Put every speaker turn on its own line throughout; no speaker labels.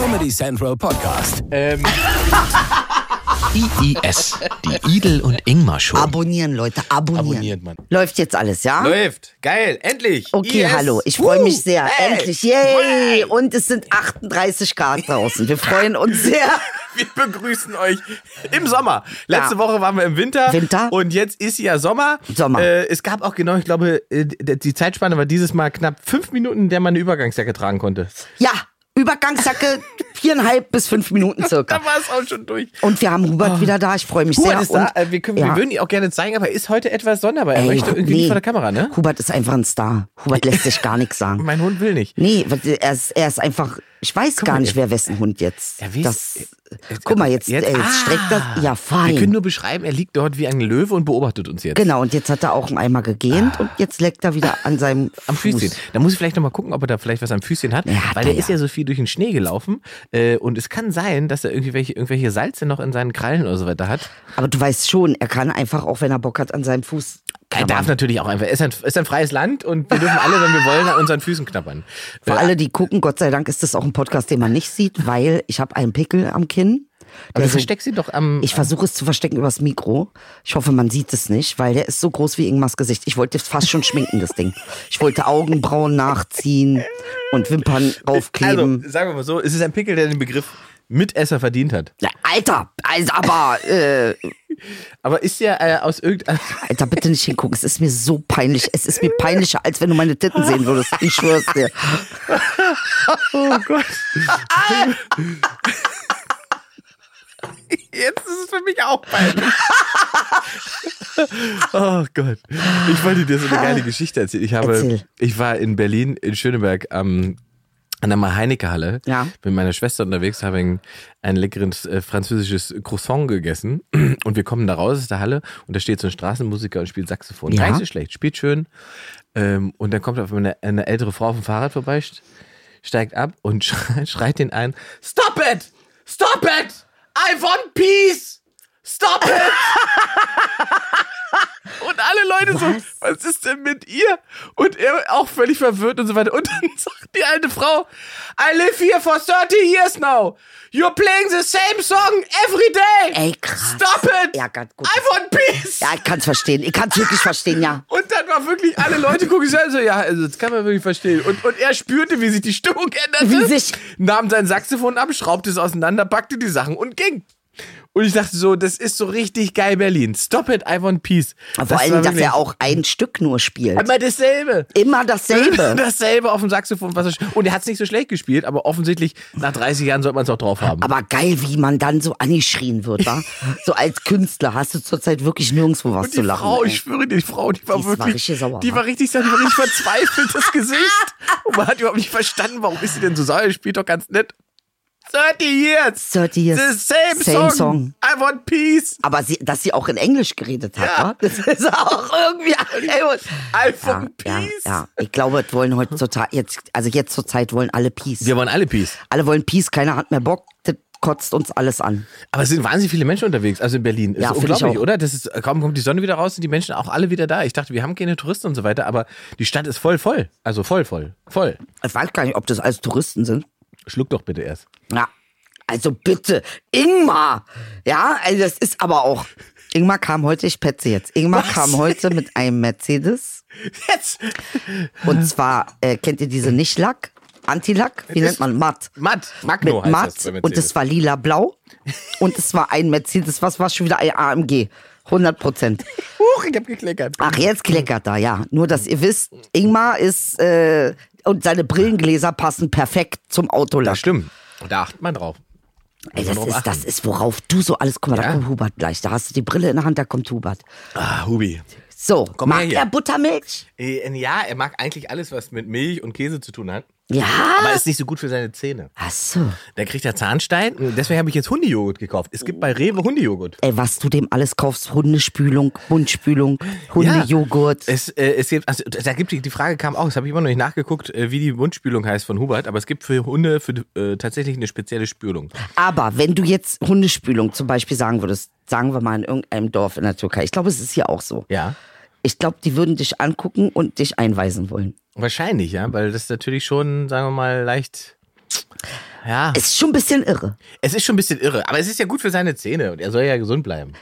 Comedy Central Podcast.
Ähm,
IIS, die Idel und Ingmar Show.
Abonnieren, Leute, abonnieren.
Abonniert, Mann.
Läuft jetzt alles, ja?
Läuft. Geil. Endlich.
Okay,
IS.
hallo. Ich freue mich sehr.
Hey.
Endlich. Yay! Und es sind 38 Grad draußen. Wir freuen uns sehr.
Wir begrüßen euch im Sommer. Letzte
Ja.
Woche waren wir im Winter.
Winter.
Und jetzt ist ja Sommer.
Sommer.
Äh, es gab auch genau, ich glaube, äh, die Zeitspanne war dieses Mal knapp fünf Minuten, in der man eine Übergangsjacke tragen konnte.
Ja, Übergangsjacke viereinhalb bis fünf Minuten circa.
Da war es auch schon durch.
Und wir haben Hubert wieder da. Ich freue mich
Hubert
sehr.
ist da.
Und,
Äh, Wir, können,
ja.
wir würden ihn auch gerne zeigen, aber er ist heute etwas sonderbar. Er
Ey,
möchte irgendwie
nee.
nicht vor der Kamera, ne?
Hubert ist einfach ein Star. Hubert lässt sich gar nichts sagen.
Mein Hund will nicht.
Nee, er ist, er ist einfach. Ich weiß gar
mal,
nicht, wer wessen Hund jetzt.
Er weiß-
das,
Jetzt-
guck mal, jetzt,
jetzt-
jetzt,
ah.
streckt das. Ja, fein.
Wir können nur beschreiben, er liegt dort wie ein Löwe und beobachtet uns jetzt.
Genau, und jetzt hat er auch einmal gegähnt und jetzt leckt er wieder an seinem
Am
Fuß.
Füßchen. Da muss ich vielleicht nochmal gucken, ob er da vielleicht was am Füßchen hat.
Ja,
weil
er
der ist
ja.
ja so viel durch den Schnee gelaufen. Äh, und es kann sein, dass er irgendwie welche, irgendwelche Salze noch in seinen Krallen oder so weiter hat.
Aber du weißt schon, er kann einfach, auch wenn er Bock hat, an seinem Fuß.
Er darf natürlich auch einfach. Es ist ein, ist ein freies Land und wir dürfen alle, wenn wir wollen, an unseren Füßen knabbern.
Für alle, die gucken, Gott sei Dank ist das auch ein Podcast, den man nicht sieht, weil ich habe einen Pickel am Kinn.
Aber du
so,
versteckst sie doch am.
ich versuche es zu verstecken übers Mikro. Ich hoffe, man sieht es nicht, weil der ist so groß wie Ingmars Gesicht. Ich wollte fast schon schminken, das Ding. Ich wollte Augenbrauen nachziehen und Wimpern
also,
aufkleben.
sagen wir mal so, es ist ein Pickel, der den Begriff Mitesser verdient hat.
Ja, Alter, also aber, äh,
Aber ist ja äh, aus irgendeinem.
Alter, bitte nicht hingucken. Es ist mir so peinlich. Es ist mir peinlicher, als wenn du meine Titten sehen würdest. Ich schwör's dir.
Oh Gott. Jetzt ist es für mich auch peinlich. oh Gott. Ich wollte dir so eine geile Geschichte erzählen. Ich habe,
Erzähl.
ich war in Berlin, in Schöneberg am an der Mahl-Heinecke-Halle
Ja.
mit meiner Schwester unterwegs, habe ein, ein leckeres äh, französisches Croissant gegessen und wir kommen da raus aus der Halle und da steht so ein Straßenmusiker und spielt Saxophon.
Ja.
Gar nicht so schlecht, spielt schön. Ähm, und dann kommt auf eine, eine ältere Frau auf dem Fahrrad vorbei, st- steigt ab und schreit, schreit den ein, Stop it! Stop it! I want peace! Stop it! und alle Leute so, was ist denn mit ihr? Und er auch völlig verwirrt und so weiter. Und dann sagt die alte Frau, I live here for 30 years now. You're playing the same song every day.
Ey, krass.
Stop it!
Ja, ganz gut.
I want peace!
Ja, ich kann's verstehen. Ich kann's wirklich verstehen, ja.
Und dann war wirklich, alle Leute gucken sich an, so, ja, also das kann man wirklich verstehen. Und, und er spürte, wie sich die Stimmung änderte.
Wie sich-
Nahm sein Saxophon ab, schraubte es auseinander, packte die Sachen und ging. Und ich dachte so, das ist so richtig geil Berlin. Stop it, I want peace.
Vor
Das
allem,
war
dass er auch ein Stück nur spielt.
Immer dasselbe.
Immer dasselbe.
Dasselbe auf dem Saxophon. Was er, und er hat es nicht so schlecht gespielt, aber offensichtlich nach 30 Jahren sollte man es auch drauf haben.
Aber geil, wie man dann so angeschrien wird, wa? So als Künstler hast du zurzeit wirklich nirgendwo was
Und
zu
die
lachen.
Frau,
ey.
ich schwöre dir, die Frau, die war
Die war
wirklich,
richtig sauer,
die
wa?
war richtig, die war richtig verzweifelt, das Gesicht. Und man hat überhaupt nicht verstanden, warum ist sie denn so sauer? Die spielt doch ganz nett. 30 years.
30 years.
The same,
Same
song.
song.
I want peace.
Aber sie, dass sie auch in Englisch geredet hat,
Ja.
wa? Das ist auch irgendwie.
I
ja,
want
ja,
peace.
ja. Ich glaube, es wollen heutzutage, jetzt, also jetzt zur Zeit wollen alle Peace.
Wir wollen alle Peace.
Alle wollen Peace, keiner hat mehr Bock. Das kotzt uns alles an.
Aber es sind wahnsinnig viele Menschen unterwegs, also in Berlin. Das
Ja,
ist unglaublich,
auch.
oder? Das ist, kaum kommt die Sonne wieder raus, sind die Menschen auch alle wieder da. Ich dachte, wir haben keine Touristen und so weiter, aber die Stadt ist voll, voll. Also voll, voll, voll.
Ich weiß gar nicht, ob das alles Touristen sind.
Schluck doch bitte erst.
Ja, also bitte, Ingmar. Ja, also das ist aber auch. Ingmar kam heute, ich petze jetzt. Ingmar kam heute mit einem Mercedes.
Jetzt!
Und zwar, äh, kennt ihr diese Nicht-Lack? Anti-Lack? Wie nennt man? Matt.
Matt, Magno
Mit Matt.
das
Und es war lila-blau. Und es war ein Mercedes. Was war schon wieder ein AMG? 100 Prozent.
Huch, ich hab gekleckert.
Ach, jetzt kleckert er, ja. Nur, dass ihr wisst, Ingmar ist, äh, und seine Brillengläser passen perfekt zum Autolack.
Das stimmt. Da achtet man drauf.
Ey, das ist, das ist, worauf du so alles, guck mal, da
Ja.
kommt Hubert gleich. Da hast du die Brille in der Hand, da kommt Hubert.
Ah, Hubi.
So,
Komm
mag er Buttermilch?
Äh, Ja, er mag eigentlich alles, was mit Milch und Käse zu tun hat.
Ja.
Aber ist nicht so gut für seine Zähne.
Ach so.
Da kriegt er Zahnstein. Deswegen habe ich jetzt Hundejoghurt gekauft. Es gibt bei Rewe Hundejoghurt.
Ey, was du dem alles kaufst, Hundespülung, Mundspülung, Hundejoghurt.
Es, äh, es gibt, also, da gibt die, die Frage kam auch, das habe ich immer noch nicht nachgeguckt, äh, wie die Mundspülung heißt von Hubert, aber es gibt für Hunde für, äh, tatsächlich eine spezielle Spülung.
Aber wenn du jetzt Hundespülung zum Beispiel sagen würdest, sagen wir mal in irgendeinem Dorf in der Türkei, ich glaube, es ist hier auch so.
Ja.
Ich glaube, die würden dich angucken und dich einweisen wollen.
Wahrscheinlich, ja, weil das natürlich schon, sagen wir mal, leicht Ja,
Ist schon ein bisschen irre.
es ist schon ein bisschen irre, aber es ist ja gut für seine Zähne und er soll ja gesund bleiben.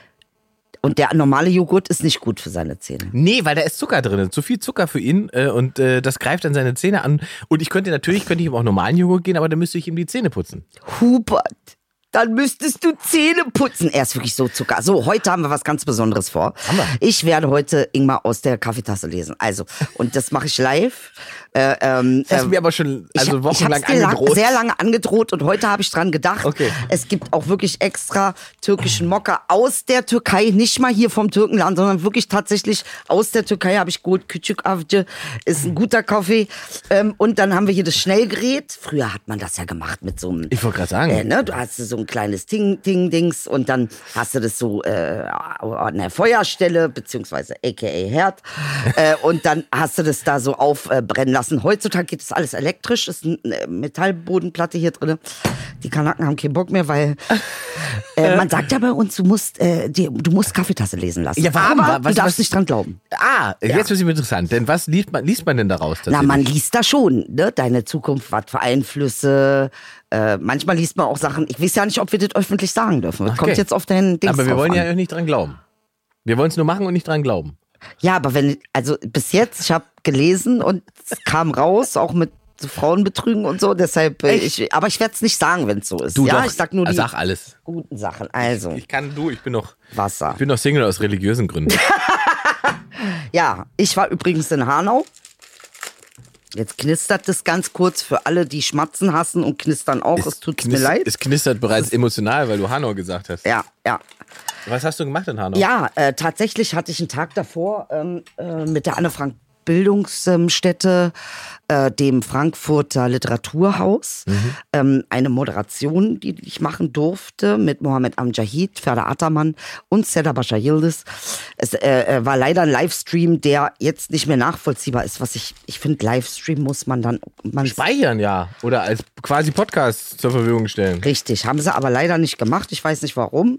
Und der normale Joghurt ist nicht gut für seine Zähne.
Nee, weil da ist Zucker drin, zu viel Zucker für ihn äh, und äh, das greift dann seine Zähne an. Und ich könnte natürlich, könnte ich ihm auch normalen Joghurt gehen, aber dann müsste ich ihm die Zähne putzen.
Hubert, dann müsstest du Zähne putzen. Er ist wirklich so Zucker. So, heute haben wir was ganz Besonderes vor.
Wir.
Ich werde heute Ingmar aus der Kaffeetasse lesen. Also, und das mache ich live. Äh, ähm,
Das hast
ähm,
mir aber schon also
ich,
wochenlang
ich dir lang,
angedroht.
sehr lange angedroht und heute habe ich dran gedacht.
Okay.
Es gibt auch wirklich extra türkischen Mokka aus der Türkei, nicht mal hier vom Türkenland, sondern wirklich tatsächlich aus der Türkei habe ich gut. Küçük Avcı ist ein guter Kaffee. Ähm, und dann haben wir hier das Schnellgerät. Früher hat man das ja gemacht mit so einem
Ich wollte gerade sagen.
äh, ne, du hast so ein kleines Ting, Ting, Dings und dann hast du das so äh, an der Feuerstelle, beziehungsweise aka Herd. äh, und dann hast du das da so aufbrennen lassen. Heutzutage geht das alles elektrisch, ist eine Metallbodenplatte hier drin. Die Kanaken haben keinen Bock mehr, weil äh, man sagt ja bei uns, du musst, äh, die, du musst Kaffeetasse lesen lassen.
Ja, warum?
Aber
Was-
du darfst
was-
nicht dran glauben.
Ah, jetzt wird es interessant. Denn was liest man, liest man denn daraus?
Na, man liest da schon, ne? Deine Zukunft, was für Einflüsse. Äh, manchmal liest man auch Sachen, ich weiß ja nicht, ob wir das öffentlich sagen dürfen. Das
Okay.
kommt jetzt auf deinen Dings
Aber wir wollen
an.
ja nicht dran glauben. Wir wollen es nur machen und nicht dran glauben.
Ja, aber wenn, also bis jetzt, ich habe gelesen und es kam raus, auch mit so Frauenbetrügen und so, deshalb, äh, ich, aber ich werde es nicht sagen, wenn es so ist.
Du
ja,
doch.
ich sag nur die
Sag alles.
guten Sachen. Also,
Ich kann du, ich bin noch,
Wasser.
ich bin noch Single aus religiösen Gründen.
Ja, ich war übrigens in Hanau. Jetzt knistert es ganz kurz für alle, die Schmatzen hassen und knistern auch. Es tut mir leid.
Es knistert bereits emotional, weil du Hanau gesagt hast.
Ja, ja.
Was hast du gemacht in Hanau?
Ja, äh, tatsächlich hatte ich einen Tag davor ähm, äh, mit der Anne Frank Bildungsstätte, äh, dem Frankfurter Literaturhaus, ähm, eine Moderation, die ich machen durfte mit Mohammed Amjahid, Ferda Ataman und Seda Bascha Yildiz. Es äh, äh, war leider ein Livestream, der jetzt nicht mehr nachvollziehbar ist, was ich, ich finde, Livestream muss man dann, man
Speichern, ja. Oder als quasi Podcast zur Verfügung stellen.
Richtig, haben sie aber leider nicht gemacht. Ich weiß nicht warum.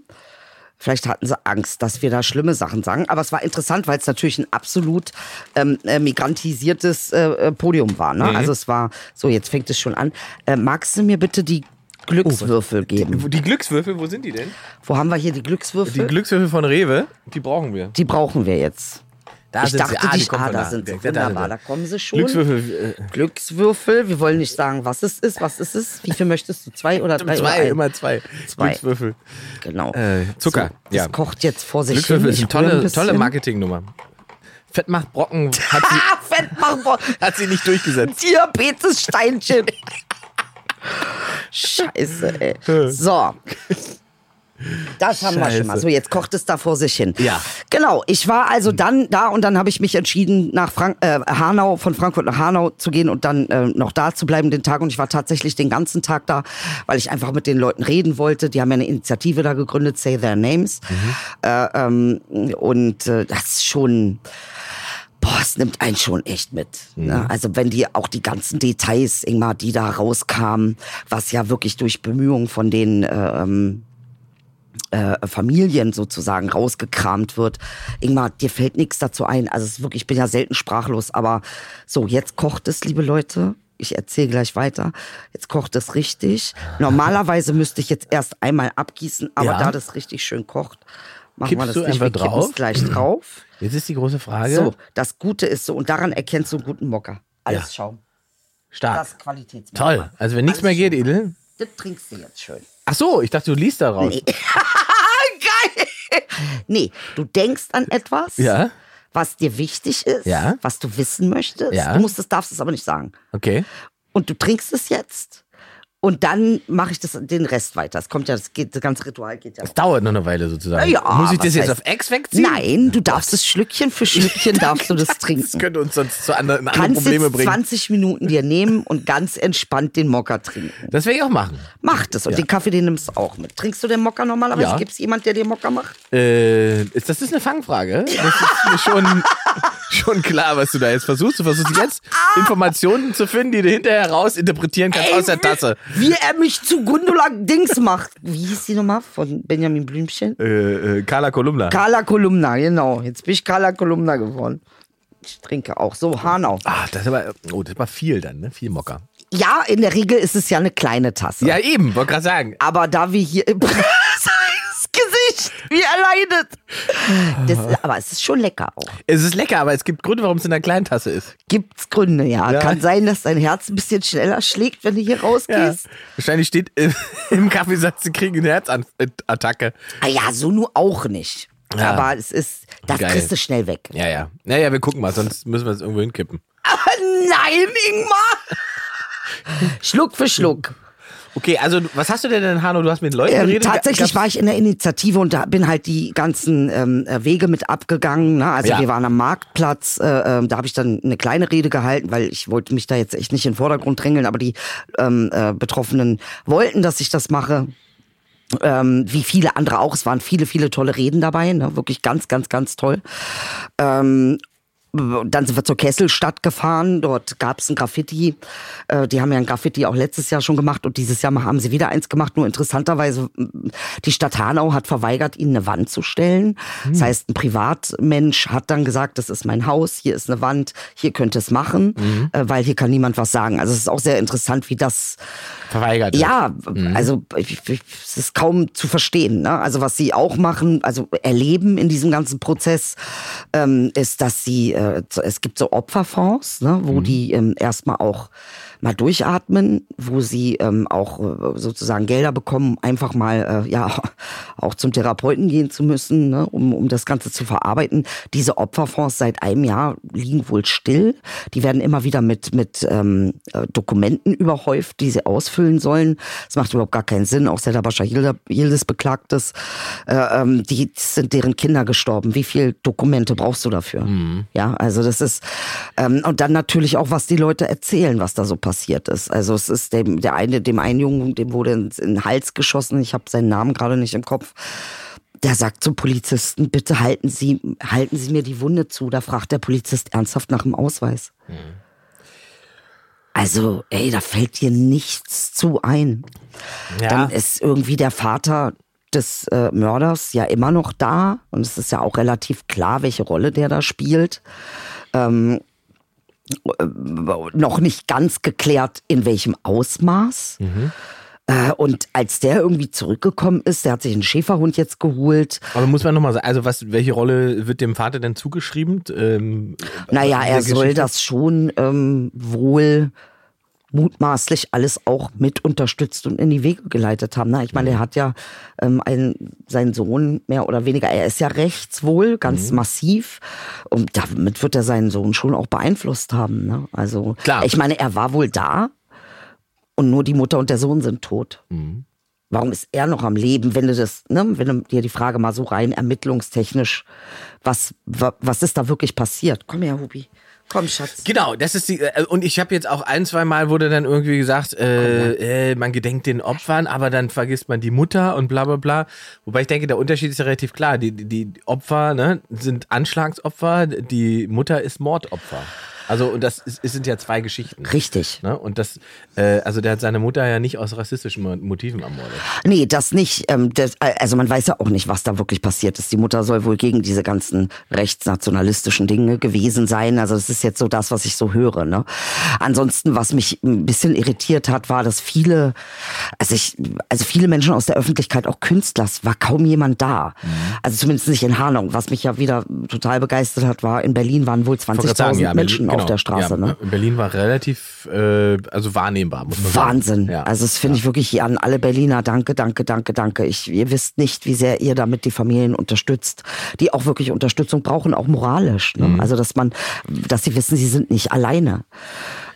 Vielleicht hatten sie Angst, dass wir da schlimme Sachen sagen. Aber es war interessant, weil es natürlich ein absolut ähm, äh, migrantisiertes äh, äh, Podium war. Ne? Also es war, so jetzt fängt es schon an. Äh, magst du mir bitte die Glückswürfel geben?
Die Glückswürfel, wo sind die denn?
Wo haben wir hier die
Die
Glückswürfel?
Glückswürfel von Rewe, die brauchen wir.
Die brauchen wir jetzt.
Da
ich
sind
dachte,
sie. Ah, die
die, ah, da sind sie. Wunderbar, da kommen sie schon.
Glückswürfel, äh,
Glückswürfel. Wir wollen nicht sagen, was es ist, was es ist. Wie viel möchtest du? Zwei oder drei? oder
zwei,
ein?
immer zwei.
Zwei.
Glückswürfel.
Genau.
Äh, Zucker,
So,
ja.
Das kocht jetzt vor sich
Glückswürfel
hin.
ist eine tolle, tolle. Marketingnummer. Fett macht Brocken hat sie,
Ah, Fettmachbock.
hat sie nicht durchgesetzt.
Diabetessteinchen. Scheiße, ey. So. Das haben wir schon mal.
Scheiße.
So, jetzt kocht es da vor sich hin.
Ja.
Genau. Ich war also dann da und dann habe ich mich entschieden, nach Frank äh, Hanau, von Frankfurt nach Hanau zu gehen und dann äh, noch da zu bleiben den Tag. Und ich war tatsächlich den ganzen Tag da, weil ich einfach mit den Leuten reden wollte. Die haben ja eine Initiative da gegründet, Say Their Names. Äh, ähm, und äh, das ist schon. Boah, es nimmt einen schon echt mit. Ne? Also wenn die auch die ganzen Details, Ingmar, die da rauskamen, was ja wirklich durch Bemühungen von den äh, ähm, äh, Familien sozusagen rausgekramt wird. Ingmar, dir fällt nichts dazu ein. Also es ist wirklich, ich bin ja selten sprachlos, aber so, jetzt kocht es, liebe Leute. Ich erzähle gleich weiter. Jetzt kocht es richtig. Normalerweise müsste ich jetzt erst einmal abgießen, aber
Ja.
da das richtig schön kocht, machen
Kippst
wir das
du
nicht.
einfach
Wir
drauf?
es gleich drauf.
Jetzt ist die große Frage.
So, das Gute ist so, und daran erkennst du einen guten Mocker. Alles
Ja.
Schaum.
Stark.
Das Qualitätsmerkmal.
Toll. Also wenn nichts mehr geht, Edel.
Das trinkst du jetzt schön.
Ach so, ich dachte, du liest daraus.
Geil! Nee, du denkst an etwas,
Ja.
was dir wichtig ist,
Ja.
was du wissen möchtest.
Ja.
Du musst es, darfst es aber nicht sagen.
Okay.
Und du trinkst es jetzt. Und dann mache ich das, den Rest weiter. Es kommt ja, das, geht, das ganze Ritual geht ja.
Das dauert noch eine Weile sozusagen.
Ja,
Muss ich das jetzt
heißt-
auf Ex wegziehen?
Nein, du darfst es Schlückchen für Schlückchen darfst du das
Das
trinken.
könnte uns sonst zu anderen, andere
Kannst
Probleme
jetzt
bringen.
20 Minuten dir nehmen und ganz entspannt den Mocker trinken.
Das werde ich auch machen.
Mach das. Und
Ja.
den Kaffee, den nimmst du auch mit. Trinkst du den Mocker normalerweise?
Ja.
Gibt es jemand, der dir Mocker macht?
Äh, ist das ist eine Fangfrage? Das ist schon, schon klar, was du da jetzt versuchst. Du versuchst jetzt Informationen zu finden, die du hinterher raus interpretieren kannst aus der Tasse.
Wie er mich zu Gundula Dings macht. Wie hieß die nochmal? Von Benjamin Blümchen?
Äh, äh, Carla Kolumna.
Carla Kolumna, genau. Jetzt bin ich Carla Kolumna geworden. Ich trinke auch. So, Hanau.
Ah, das ist aber, oh, das war viel dann, ne? Viel Mocker.
Ja, in der Regel ist es ja eine kleine Tasse.
Ja, eben, wollte gerade sagen.
Aber da wir hier im Gesicht, wie er leidet. Das, aber es ist schon lecker auch.
Es ist lecker, aber es gibt Gründe, warum es in einer kleinen Tasse ist.
Gibt's Gründe, ja.
Ja.
Kann sein, dass dein Herz ein bisschen schneller schlägt, wenn du hier rausgehst.
Wahrscheinlich steht im, im Kaffeesatz, sie kriegen eine Herzattacke.
Ah ja, so nur auch nicht.
Ja.
Aber es ist, das
Geil.
kriegst du schnell weg.
Ja, ja. Naja, wir gucken mal, sonst müssen wir es irgendwo hinkippen.
Aber nein, Ingmar! Schluck für Schluck.
Okay, also was hast du denn in Hanau? Du hast mit Leuten
Ähm,
geredet?
tatsächlich war ich in der Initiative und da bin halt die ganzen ähm, äh, Wege mit abgegangen. Ne? Also
Ja.
wir waren am Marktplatz, äh, ähm, da habe ich dann eine kleine Rede gehalten, weil ich wollte mich da jetzt echt nicht in den Vordergrund drängeln, aber die ähm, äh, Betroffenen wollten, dass ich das mache. Ähm, wie viele andere auch. Es waren viele, viele tolle Reden dabei, ne? wirklich ganz, ganz, ganz toll. Ähm, dann sind wir zur Kesselstadt gefahren. Dort gab es ein Graffiti. Äh, die haben ja ein Graffiti auch letztes Jahr schon gemacht und dieses Jahr haben sie wieder eins gemacht. Nur interessanterweise, m, die Stadt Hanau hat verweigert, ihnen eine Wand zu stellen. Das heißt, ein Privatmensch hat dann gesagt, das ist mein Haus, hier ist eine Wand, hier könnt ihr es machen, äh, weil hier kann niemand was sagen. Also es ist auch sehr interessant, wie das
verweigert.
ja, also ich, ich, es ist kaum zu verstehen. Ne? Also was sie auch machen, also erleben in diesem ganzen Prozess, ähm, ist, dass sie, äh, es gibt so Opferfonds, ne, wo die ähm, erstmal auch mal durchatmen, wo sie ähm, auch äh, sozusagen Gelder bekommen, einfach mal äh, ja auch zum Therapeuten gehen zu müssen, ne, um, um das Ganze zu verarbeiten. Diese Opferfonds seit einem Jahr liegen wohl still. Die werden immer wieder mit mit ähm, äh, Dokumenten überhäuft, die sie ausfüllen sollen. Das macht überhaupt gar keinen Sinn. Auch Seda Bascha Yildiz beklagt es. Äh, ähm, die sind deren Kinder gestorben. Wie viel Dokumente brauchst du dafür? Ja, also das ist ähm, und dann natürlich auch, was die Leute erzählen, was da so passiert ist. Also es ist dem der eine, dem einen Jungen, dem wurde ins- in den Hals geschossen. Ich habe seinen Namen gerade nicht im Kopf. Der sagt zum Polizisten, bitte halten Sie, halten Sie mir die Wunde zu. Da fragt der Polizist ernsthaft nach dem Ausweis. Also, ey, da fällt dir nichts zu ein.
Ja.
Dann ist irgendwie der Vater des äh, Mörders ja immer noch da. Und es ist ja auch relativ klar, welche Rolle der da spielt. Ähm, äh, noch nicht ganz geklärt, in welchem Ausmaß. Äh, und als der irgendwie zurückgekommen ist, der hat sich einen Schäferhund jetzt geholt.
Aber muss man nochmal sagen, also was, welche Rolle wird dem Vater denn zugeschrieben? Ähm,
Naja, er
der
soll
Geschichte?
das schon ähm, wohl mutmaßlich alles auch mit unterstützt und in die Wege geleitet haben. Na, ich meine, er hat ja ähm, einen, seinen Sohn mehr oder weniger, er ist ja rechts wohl,
Mhm.
ganz massiv. Und damit wird er seinen Sohn schon auch beeinflusst haben. Ne? Also,
Klar.
ich meine, er war wohl da und nur die Mutter und der Sohn sind tot.
Mhm.
Warum ist er noch am Leben, wenn du das, ne, wenn du dir die Frage mal so rein ermittlungstechnisch, was, wa- was ist da wirklich passiert? Komm her, Hubi. Komm, Schatz.
Genau, das ist die. äh, Und ich habe jetzt auch ein, zwei Mal wurde dann irgendwie gesagt, äh, äh, man gedenkt den Opfern, aber dann vergisst man die Mutter und bla bla bla. Wobei ich denke, der Unterschied ist ja relativ klar. Die, die, die Opfer ne, sind Anschlagsopfer, die Mutter ist Mordopfer. Also und das ist, es sind ja zwei Geschichten.
Richtig.
Ne? Und das, äh, also der hat seine Mutter ja nicht aus rassistischen Mo- Motiven ermordet.
Nee, das nicht. Ähm, das, also man weiß ja auch nicht, was da wirklich passiert ist. Die Mutter soll wohl gegen diese ganzen rechtsnationalistischen Dinge gewesen sein. Also das ist jetzt so das, was ich so höre. Ne? Ansonsten, was mich ein bisschen irritiert hat, war, dass viele, also ich, also viele Menschen aus der Öffentlichkeit, auch Künstler, war kaum jemand da. Also zumindest nicht in Hanau. Was mich ja wieder total begeistert hat, war in Berlin waren wohl
Wollte gerade
20.000
sagen, ja, Berlin-
auf der Straße.
Ja,
ne?
Berlin war relativ, äh, also wahrnehmbar, muss man sagen.
Wahnsinn.
Ja.
Also das finde ich wirklich hier an alle Berliner. Danke, danke, danke, danke. Ich, ihr wisst nicht, wie sehr ihr damit die Familien unterstützt, die auch wirklich Unterstützung brauchen, auch moralisch. Ne?
Mhm.
Also dass man, dass sie wissen, sie sind nicht alleine.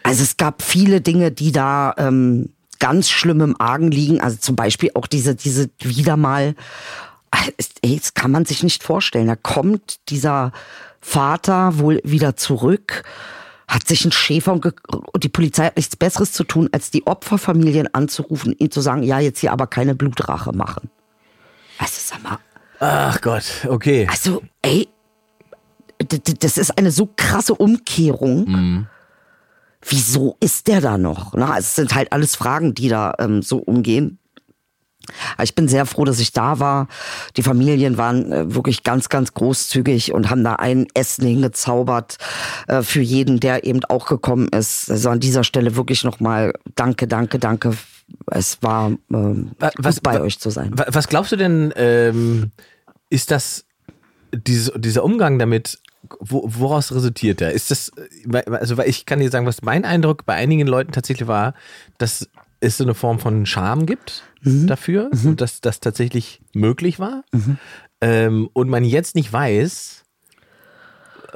Also es gab viele Dinge, die da ähm, ganz schlimm im Argen liegen. Also zum Beispiel auch diese, diese wieder mal, ey, das kann man sich nicht vorstellen. Da kommt dieser Vater wohl wieder zurück, hat sich einen Schäfer und, die Polizei hat nichts Besseres zu tun, als die Opferfamilien anzurufen, ihnen zu sagen, ja, jetzt hier aber keine Blutrache machen. Also sag mal,
Ach Gott, okay.
also, ey, das ist eine so krasse Umkehrung.
Mhm.
Wieso ist der da noch? Na, es sind halt alles Fragen, die da ähm, so umgehen. Ich bin sehr froh, dass ich da war. Die Familien waren äh, wirklich ganz, ganz großzügig und haben da ein Essen hingezaubert äh, für jeden, der eben auch gekommen ist. Also an dieser Stelle wirklich nochmal danke, danke, danke. Es war ähm,
was,
gut bei euch zu sein.
Was glaubst du denn, ähm, ist das dieses, dieser Umgang damit, wo, woraus resultiert der? Ist das, also weil ich kann dir sagen, was mein Eindruck bei einigen Leuten tatsächlich war, dass es so eine Form von Scham gibt
Mhm.
dafür und dass das tatsächlich möglich war ähm, und man jetzt nicht weiß,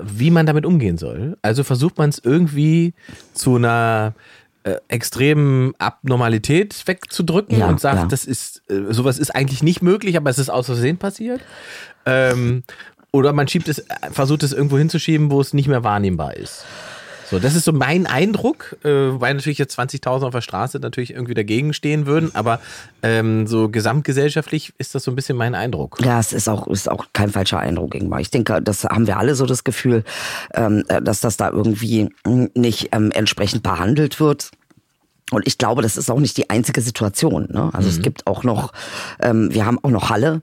wie man damit umgehen soll. Also versucht man es irgendwie zu einer äh, extremen Abnormalität wegzudrücken
Ja,
und sagt,
ja.
das ist, äh, sowas ist eigentlich nicht möglich, aber es ist aus Versehen passiert. Ähm, oder man schiebt es, versucht es irgendwo hinzuschieben, wo es nicht mehr wahrnehmbar ist. So, das ist so mein Eindruck, äh, weil natürlich jetzt 20.000 auf der Straße natürlich irgendwie dagegen stehen würden, aber ähm, so gesamtgesellschaftlich ist das so ein bisschen mein Eindruck.
Ja, es ist auch, ist auch kein falscher Eindruck, Ingmar. Ich denke, das haben wir alle so das Gefühl, ähm, äh, dass das da irgendwie mm, nicht ähm, entsprechend behandelt wird. Und ich glaube, das ist auch nicht die einzige Situation. Ne? Also
Mhm.
es gibt auch noch, ähm, wir haben auch noch Halle.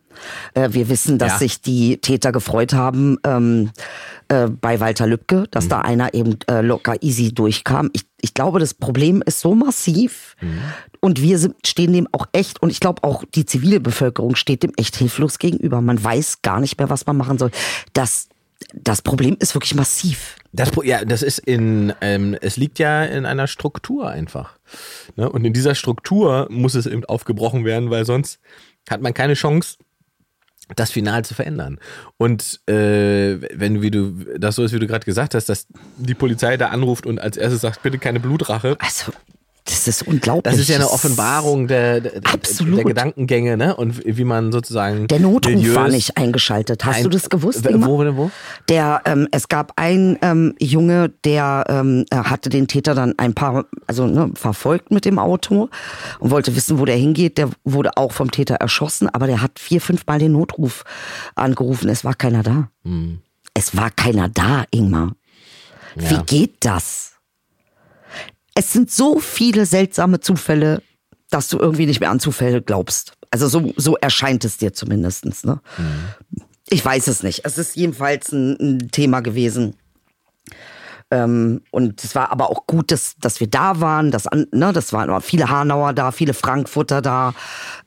Äh, wir wissen, dass
Ja.
sich die Täter gefreut haben ähm, äh, bei Walter Lübcke, dass
Mhm.
da einer eben äh, locker easy durchkam. Ich, ich glaube, das Problem ist so massiv
Mhm.
und wir sind, stehen dem auch echt und ich glaube auch die zivile Bevölkerung steht dem echt hilflos gegenüber. Man weiß gar nicht mehr, was man machen soll. Das, das Problem ist wirklich massiv.
Das, ja, das ist in, ähm, es liegt ja in einer Struktur einfach. Ne? Und in dieser Struktur muss es eben aufgebrochen werden, weil sonst hat man keine Chance, das Final zu verändern. Und äh, wenn, wie du, das so ist, wie du gerade gesagt hast, dass die Polizei da anruft und als erstes sagt, bitte keine Blutrache.
Also, das ist unglaublich.
Das ist ja eine Offenbarung der, der, der Gedankengänge, ne? Und wie man sozusagen.
Der Notruf
Milieus-
war nicht eingeschaltet. Hast
ein-
du das gewusst?
Wo, wo wo?
Der, ähm, es gab einen ähm, Junge, der ähm, äh, hatte den Täter dann ein paar, also ne, verfolgt mit dem Auto und wollte wissen, wo der hingeht. Der wurde auch vom Täter erschossen, aber der hat vier, fünf Mal den Notruf angerufen. Es war keiner da.
Hm.
Es war keiner da, Ingmar. Wie
Ja.
geht das? Es sind so viele seltsame Zufälle, dass du irgendwie nicht mehr an Zufälle glaubst. Also so, so erscheint es dir zumindestens. Ne? Ich weiß es nicht. Es ist jedenfalls ein, ein Thema gewesen. Ähm, und es war aber auch gut, dass, dass wir da waren. Dass, an- ne, das waren viele Hanauer da, viele Frankfurter da.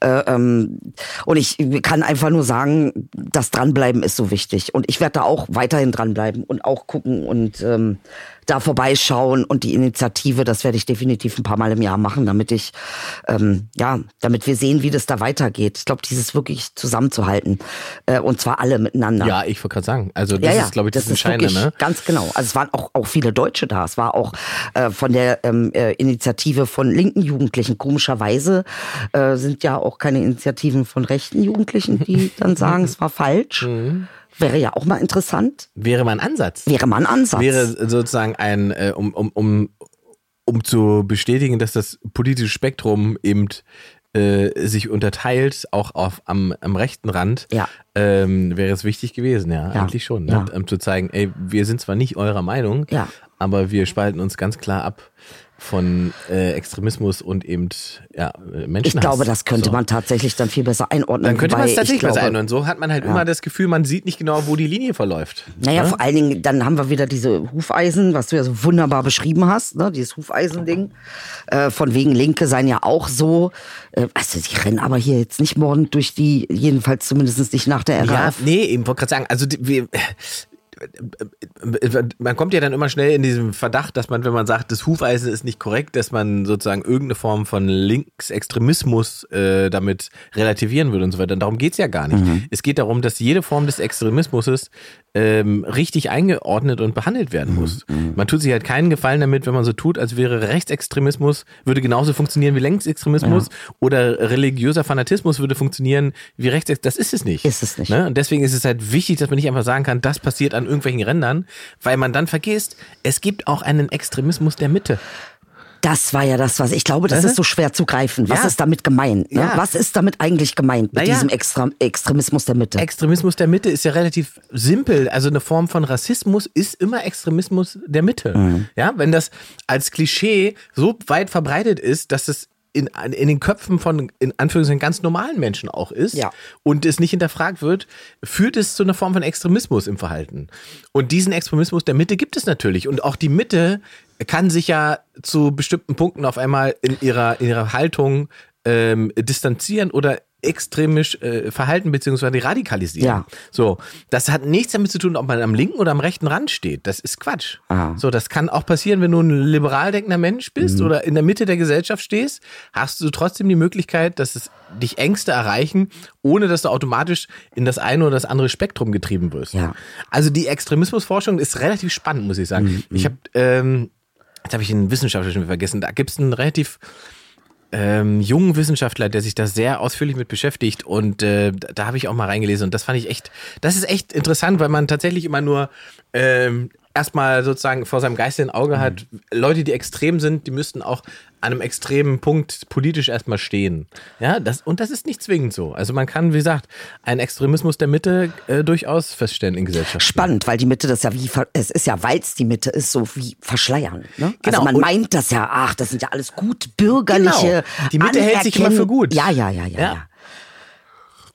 Äh, ähm, und ich kann einfach nur sagen, das Dranbleiben ist so wichtig. Und ich werde da auch weiterhin dranbleiben und auch gucken und ähm, da vorbeischauen. Und die Initiative, das werde ich definitiv ein paar Mal im Jahr machen, damit ich, ähm, ja, damit wir sehen, wie das da weitergeht. Ich glaube, dieses wirklich zusammenzuhalten. Äh, und zwar alle miteinander.
Ja, ich wollte gerade sagen. Also, das ist, glaube ich, das, Entscheidende,
wirklich
ne?
Ganz genau. Also es waren auch, auch viele Deutsche da. Es war auch äh, von der ähm, äh, Initiative von linken Jugendlichen. Komischerweise äh, sind ja auch keine Initiativen von rechten Jugendlichen, die dann sagen, es war falsch.
Mhm.
Wäre ja auch mal interessant.
Wäre mal ein Ansatz.
Wäre mal ein Ansatz.
Wäre sozusagen ein, äh, um, um, um, um zu bestätigen, dass das politische Spektrum eben äh, sich unterteilt, auch auf, am, am rechten Rand,
Ja.
ähm, wäre es wichtig gewesen, ja,
Ja.
eigentlich schon. Ne?
Ja.
Um zu zeigen, ey, wir sind zwar nicht eurer Meinung,
Ja.
aber wir spalten uns ganz klar ab von äh, Extremismus und eben ja, Menschenhass.
ich glaube, das könnte
So.
man tatsächlich dann viel besser einordnen.
Dann könnte man es tatsächlich
glaube,
besser ein. Und so hat man halt immer das Gefühl, man sieht nicht genau, wo die Linie verläuft.
Naja,
Ne?
vor allen Dingen, dann haben wir wieder diese Hufeisen, was du ja so wunderbar beschrieben hast, ne? dieses Hufeisending. Äh, von wegen Linke seien ja auch so. Äh, also, die rennen aber hier jetzt nicht morgen durch die, jedenfalls zumindest nicht nach der
Ja,
RAF.
nee, ich wollte gerade sagen, also die, wir, man kommt ja dann immer schnell in diesem Verdacht, dass man, wenn man sagt, das Hufeisen ist nicht korrekt, dass man sozusagen irgendeine Form von Linksextremismus äh, damit relativieren würde und so weiter. Und darum geht's ja gar nicht. Es geht darum, dass jede Form des Extremismus ähm, richtig eingeordnet und behandelt werden muss. Man tut sich halt keinen Gefallen damit, wenn man so tut, als wäre Rechtsextremismus, würde genauso funktionieren wie Linksextremismus oder religiöser Fanatismus würde funktionieren wie Rechtsextremismus. Das ist es nicht.
Ist es nicht.
Ne? Und deswegen ist es halt wichtig, dass man nicht einfach sagen kann, das passiert an irgendwelchen Rändern, weil man dann vergisst, es gibt auch einen Extremismus der Mitte.
Das war ja das, was ich glaube, das
du?
ist so schwer zu greifen. Was
Ja.
ist damit gemeint? Ne?
Ja.
Was ist damit eigentlich gemeint mit
Naja.
diesem Extra Extremismus der Mitte?
Extremismus der Mitte ist ja relativ simpel. Also eine Form von Rassismus ist immer Extremismus der Mitte.
Mhm.
Ja, wenn das als Klischee so weit verbreitet ist, dass es in, in den Köpfen von, in Anführungszeichen, ganz normalen Menschen auch ist
Ja.
und es nicht hinterfragt wird, führt es zu einer Form von Extremismus im Verhalten. Und diesen Extremismus der Mitte gibt es natürlich. Und auch die Mitte kann sich ja zu bestimmten Punkten auf einmal in ihrer, in ihrer Haltung ähm, distanzieren oder extremisch äh, verhalten beziehungsweise radikalisieren.
Ja.
So, das hat nichts damit zu tun, ob man am linken oder am rechten Rand steht. Das ist Quatsch.
Ah.
So, das kann auch passieren, wenn du ein liberal denkender Mensch bist
Mhm.
oder in der Mitte der Gesellschaft stehst, hast du trotzdem die Möglichkeit, dass es dich Ängste erreichen, ohne dass du automatisch in das eine oder das andere Spektrum getrieben wirst.
Ja.
Also die Extremismusforschung ist relativ spannend, muss ich sagen.
Mhm.
Ich habe, ähm, jetzt habe ich einen Wissenschaftler schon vergessen, da gibt es einen relativ ähm, jungen Wissenschaftler, der sich da sehr ausführlich mit beschäftigt und äh, da, habe ich auch mal reingelesen und das fand ich echt, das ist echt interessant, weil man tatsächlich immer nur ähm, erstmal sozusagen vor seinem geistigen Auge hat, Leute, die extrem sind, die müssten auch an einem extremen Punkt politisch erstmal stehen. Ja, das, und das ist nicht zwingend so. Also man kann, wie gesagt, einen Extremismus der Mitte äh, durchaus feststellen in Gesellschaft.
Spannend, weil die Mitte das ja wie, es ist ja, weil es die Mitte ist, so wie verschleiern. Ne?
Genau,
Also man
und-
meint das ja, ach, das sind ja alles gut bürgerliche.
Genau. Die Mitte hält sich immer für gut.
Ja, ja, ja, ja,
Ja.
ja.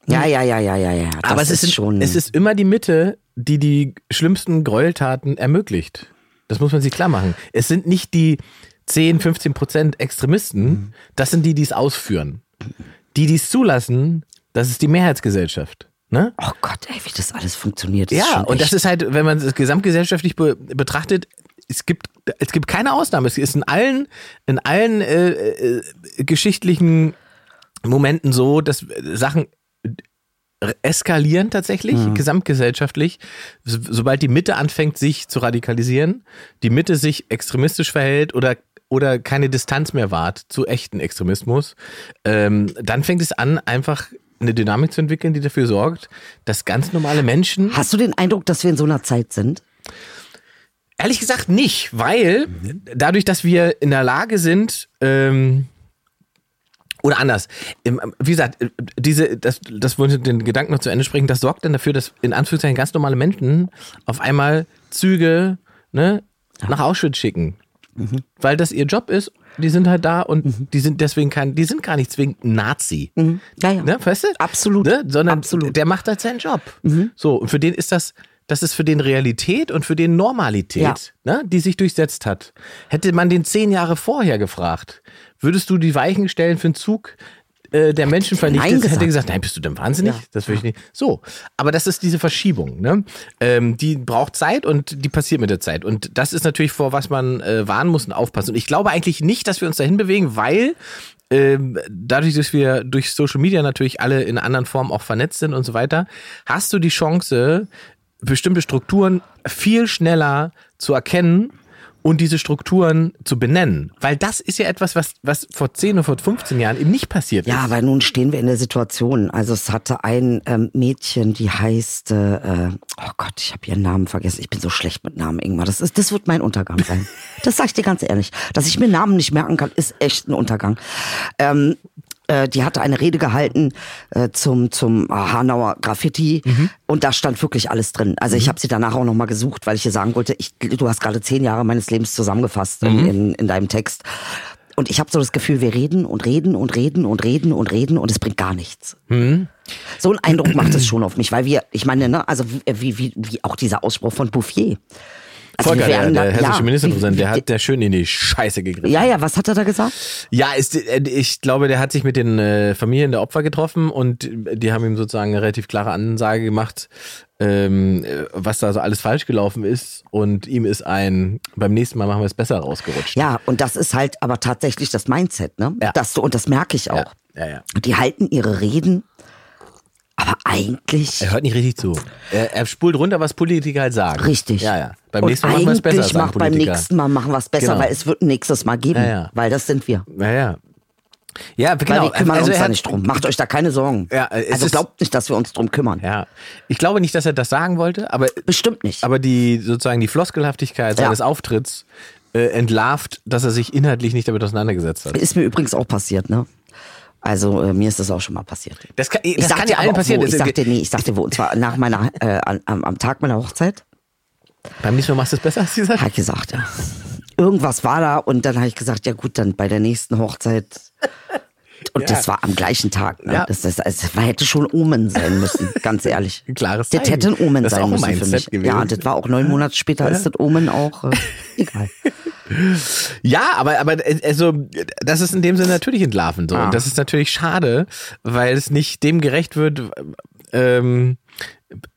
Ja, ja, ja, ja, ja, ja. Das
Aber es ist,
schon.
es ist immer die Mitte, die die schlimmsten Gräueltaten ermöglicht. Das muss man sich klar machen. Es sind nicht die 10, 15 Prozent Extremisten, das sind die, die es ausführen. Die, die es zulassen, das ist die Mehrheitsgesellschaft. Ne?
oh Gott, ey, wie das alles funktioniert. ist
Ja, und das ist halt, wenn man es gesamtgesellschaftlich be betrachtet, es gibt, es gibt keine Ausnahme. Es ist in allen, in allen äh, äh, geschichtlichen Momenten so, dass Sachen eskalieren tatsächlich,
Mhm.
gesamtgesellschaftlich. So, sobald die Mitte anfängt, sich zu radikalisieren, die Mitte sich extremistisch verhält oder oder keine Distanz mehr wahrt zu echten Extremismus, ähm, dann fängt es an, einfach eine Dynamik zu entwickeln, die dafür sorgt, dass ganz normale Menschen
Hast du den Eindruck, dass wir in so einer Zeit sind?
Ehrlich gesagt nicht, weil dadurch, dass wir in der Lage sind, ähm, oder anders, wie gesagt, äh, diese, das, das wollte den Gedanken noch zu Ende sprechen, das sorgt dann dafür, dass in Anführungszeichen ganz normale Menschen auf einmal Züge ne, nach Auschwitz schicken. Weil das ihr Job ist, die sind halt da und die sind deswegen kein, die sind gar nicht zwingend Nazi.
Ja, ja.
Ne, weißt du?
Absolut.
Ne? Sondern
Absolut. Mhm.
der macht halt seinen Job. So, und für den ist das, das ist für den Realität und für den Normalität,
Ja.
ne, die sich durchsetzt hat. Hätte man den zehn Jahre vorher gefragt, würdest du die Weichen stellen für einen Zug, äh, der Menschen vernichtet, hätte
gesagt.
er gesagt, nein, bist du denn wahnsinnig?
Ja.
Das will ich nicht. So, aber das ist diese Verschiebung, ne? Ähm, die braucht Zeit und die passiert mit der Zeit. Und das ist natürlich vor was man äh, warnen muss und aufpassen. Und ich glaube eigentlich nicht, dass wir uns dahin bewegen, weil ähm, dadurch, dass wir durch Social Media natürlich alle in anderen Formen auch vernetzt sind und so weiter, hast du die Chance, bestimmte Strukturen viel schneller zu erkennen und diese Strukturen zu benennen. Weil das ist ja etwas, was, was vor 10 oder vor 15 Jahren eben nicht passiert
Ja,
ist.
aber nun stehen wir in der Situation. Also es hatte ein ähm, Mädchen, die heißt, äh, oh Gott, ich habe ihren Namen vergessen. Ich bin so schlecht mit Namen, Ingmar. Das ist, das wird mein Untergang sein. Das sag ich dir ganz ehrlich. Dass ich mir Namen nicht merken kann, ist echt ein Untergang. Ähm, äh, die hatte eine Rede gehalten äh, zum zum Hanauer Graffiti und da stand wirklich alles drin. Also ich habe sie danach auch noch mal gesucht, weil ich ihr sagen wollte, ich, du hast gerade zehn Jahre meines Lebens zusammengefasst in, in, in deinem Text. Und ich habe so das Gefühl, wir reden und reden und reden und reden und reden und es bringt gar nichts. So ein Eindruck macht es schon auf mich, weil wir, ich meine, ne, also wie, wie, wie, wie auch dieser Ausspruch von Bouffier. Also
Volker, der, der hessische
ja,
Ministerpräsident, der hat der schön in die Scheiße gegriffen.
Ja, ja, was hat er da gesagt?
Ja, ist, äh, ich glaube, der hat sich mit den äh, Familien der Opfer getroffen und die haben ihm sozusagen eine relativ klare Ansage gemacht, ähm, äh, was da so alles falsch gelaufen ist. Und ihm ist ein, beim nächsten Mal machen wir es besser rausgerutscht.
Ja, und das ist halt aber tatsächlich das Mindset, ne?
Ja.
Dass du, und das merke ich auch.
ja, ja. ja.
Die halten ihre Reden, aber eigentlich.
Er hört nicht richtig zu. Er, er spult runter, was Politiker halt sagen.
Richtig.
Ja, ja. Beim nächsten Mal machen wir es besser, sagen
macht beim nächsten Mal machen wir es besser,
Genau.
weil es wird ein nächstes Mal geben.
Ja, ja.
Weil das sind wir.
Ja, ja. Ja,
Weil
genau.
wir kümmern
Also
uns
er
da
hat-
nicht drum. Macht euch da keine Sorgen.
Ja, äh,
also glaubt nicht, dass wir uns drum kümmern.
Ja. Ich glaube nicht, dass er das sagen wollte, aber
Bestimmt nicht.
Aber die sozusagen die Floskelhaftigkeit
Ja.
seines Auftritts äh, entlarvt, dass er sich inhaltlich nicht damit auseinandergesetzt hat.
Ist mir übrigens auch passiert, ne? Also äh, mir ist das auch schon mal passiert.
Das kann,
Ich
das
sag
kann
dir
ja allen passieren.
Wo. Ich
Das-
sagte, nee, ich sagte wo. Und zwar nach meiner, äh, an- am, am Tag meiner Hochzeit.
Beim nächsten Mal machst du es besser, hast du gesagt?
Hat gesagt, ja. irgendwas war da und dann habe ich gesagt, ja gut, dann bei der nächsten Hochzeit. Und
Ja.
das war am gleichen Tag. Ne?
Ja.
Das, das, das hätte schon Omen sein müssen, ganz ehrlich.
Ein klares
Das
Zeichen.
hätte ein Omen
Das
sein müssen für mich.
gewesen.
Ja, das war auch neun Monate später, ist das Omen auch äh, egal.
Ja, aber, aber äh, also, das ist in dem Sinne natürlich entlarvend so.
Ah.
Und das ist natürlich schade, weil es nicht dem gerecht wird, ähm,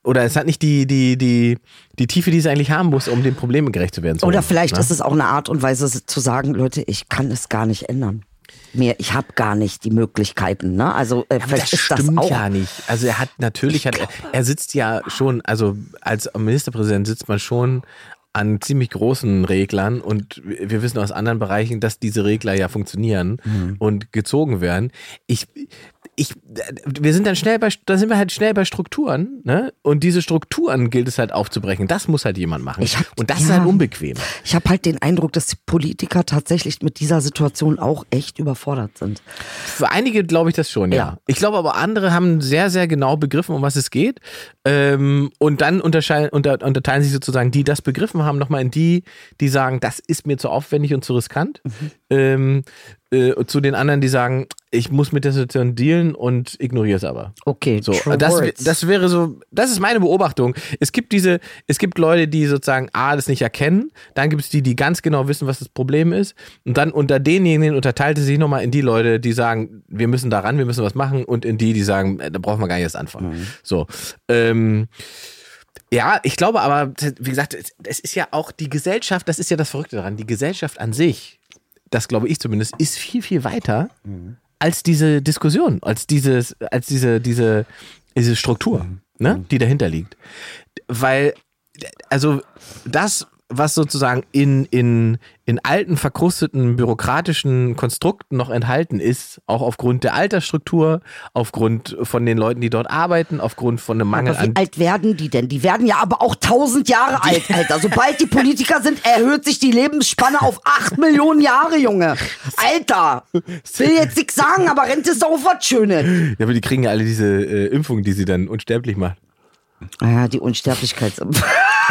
oder es hat nicht die, die, die, die Tiefe, die es eigentlich haben muss, um den Problemen gerecht zu werden.
Oder vielleicht
ne?
ist es auch eine Art und Weise zu sagen, Leute, ich kann es gar nicht ändern. Mehr, ich habe gar nicht die Möglichkeiten. Ne? Also äh,
Aber
vielleicht
das
ist das
stimmt
auch.
ja nicht. Also er hat natürlich, hat, er, er sitzt ja schon, also als Ministerpräsident sitzt man schon an ziemlich großen Reglern und wir wissen aus anderen Bereichen, dass diese Regler ja funktionieren
Mhm.
und gezogen werden. Ich, ich, wir sind dann schnell bei, da sind wir halt schnell bei Strukturen, ne? Und diese Strukturen gilt es halt aufzubrechen. Das muss halt jemand machen.
Hab-
und das ist
ja.
halt unbequem.
Ich habe halt den Eindruck, dass die Politiker tatsächlich mit dieser Situation auch echt überfordert sind.
Für einige glaube ich das schon, ja.
Ja.
Ich glaube aber andere haben sehr, sehr genau begriffen, um was es geht. Ähm, und dann unterscheiden, unter, unterteilen sich sozusagen die, die das begriffen haben, nochmal in die, die sagen, das ist mir zu aufwendig und zu riskant. Ähm, äh, zu den anderen, die sagen, ich muss mit der Situation dealen und ignoriere es aber.
Okay,
So, das, das wäre so, das ist meine Beobachtung. Es gibt diese, es gibt Leute, die sozusagen A, das nicht erkennen, dann gibt es die, die ganz genau wissen, was das Problem ist. Und dann unter denjenigen unterteilt es sich nochmal in die Leute, die sagen, wir müssen da ran, wir müssen was machen, und in die, die sagen, äh, da brauchen wir gar nicht erst anfangen. So. Ähm, ja, ich glaube aber, wie gesagt, es- es ist ja auch die Gesellschaft, das ist ja das Verrückte daran, die Gesellschaft an sich, das glaube ich zumindest, ist viel, viel weiter als diese Diskussion, als dieses, als diese, diese, diese Struktur, ne, die dahinter liegt. Weil, also das, was sozusagen in, in, in alten, verkrusteten, bürokratischen Konstrukten noch enthalten ist, auch aufgrund der Altersstruktur, aufgrund von den Leuten, die dort arbeiten, aufgrund von einem Mangel
Aber wie
an
alt werden die denn? Die werden ja aber auch tausend Jahre alt, Alter. Sobald die Politiker sind, erhöht sich die Lebensspanne auf acht Millionen Jahre, Junge. Alter. Will jetzt nichts sagen, aber Rente ist auch was Schönes.
Ja, aber die kriegen ja alle diese äh, Impfung, die sie dann unsterblich macht.
Ja, die Unsterblichkeits...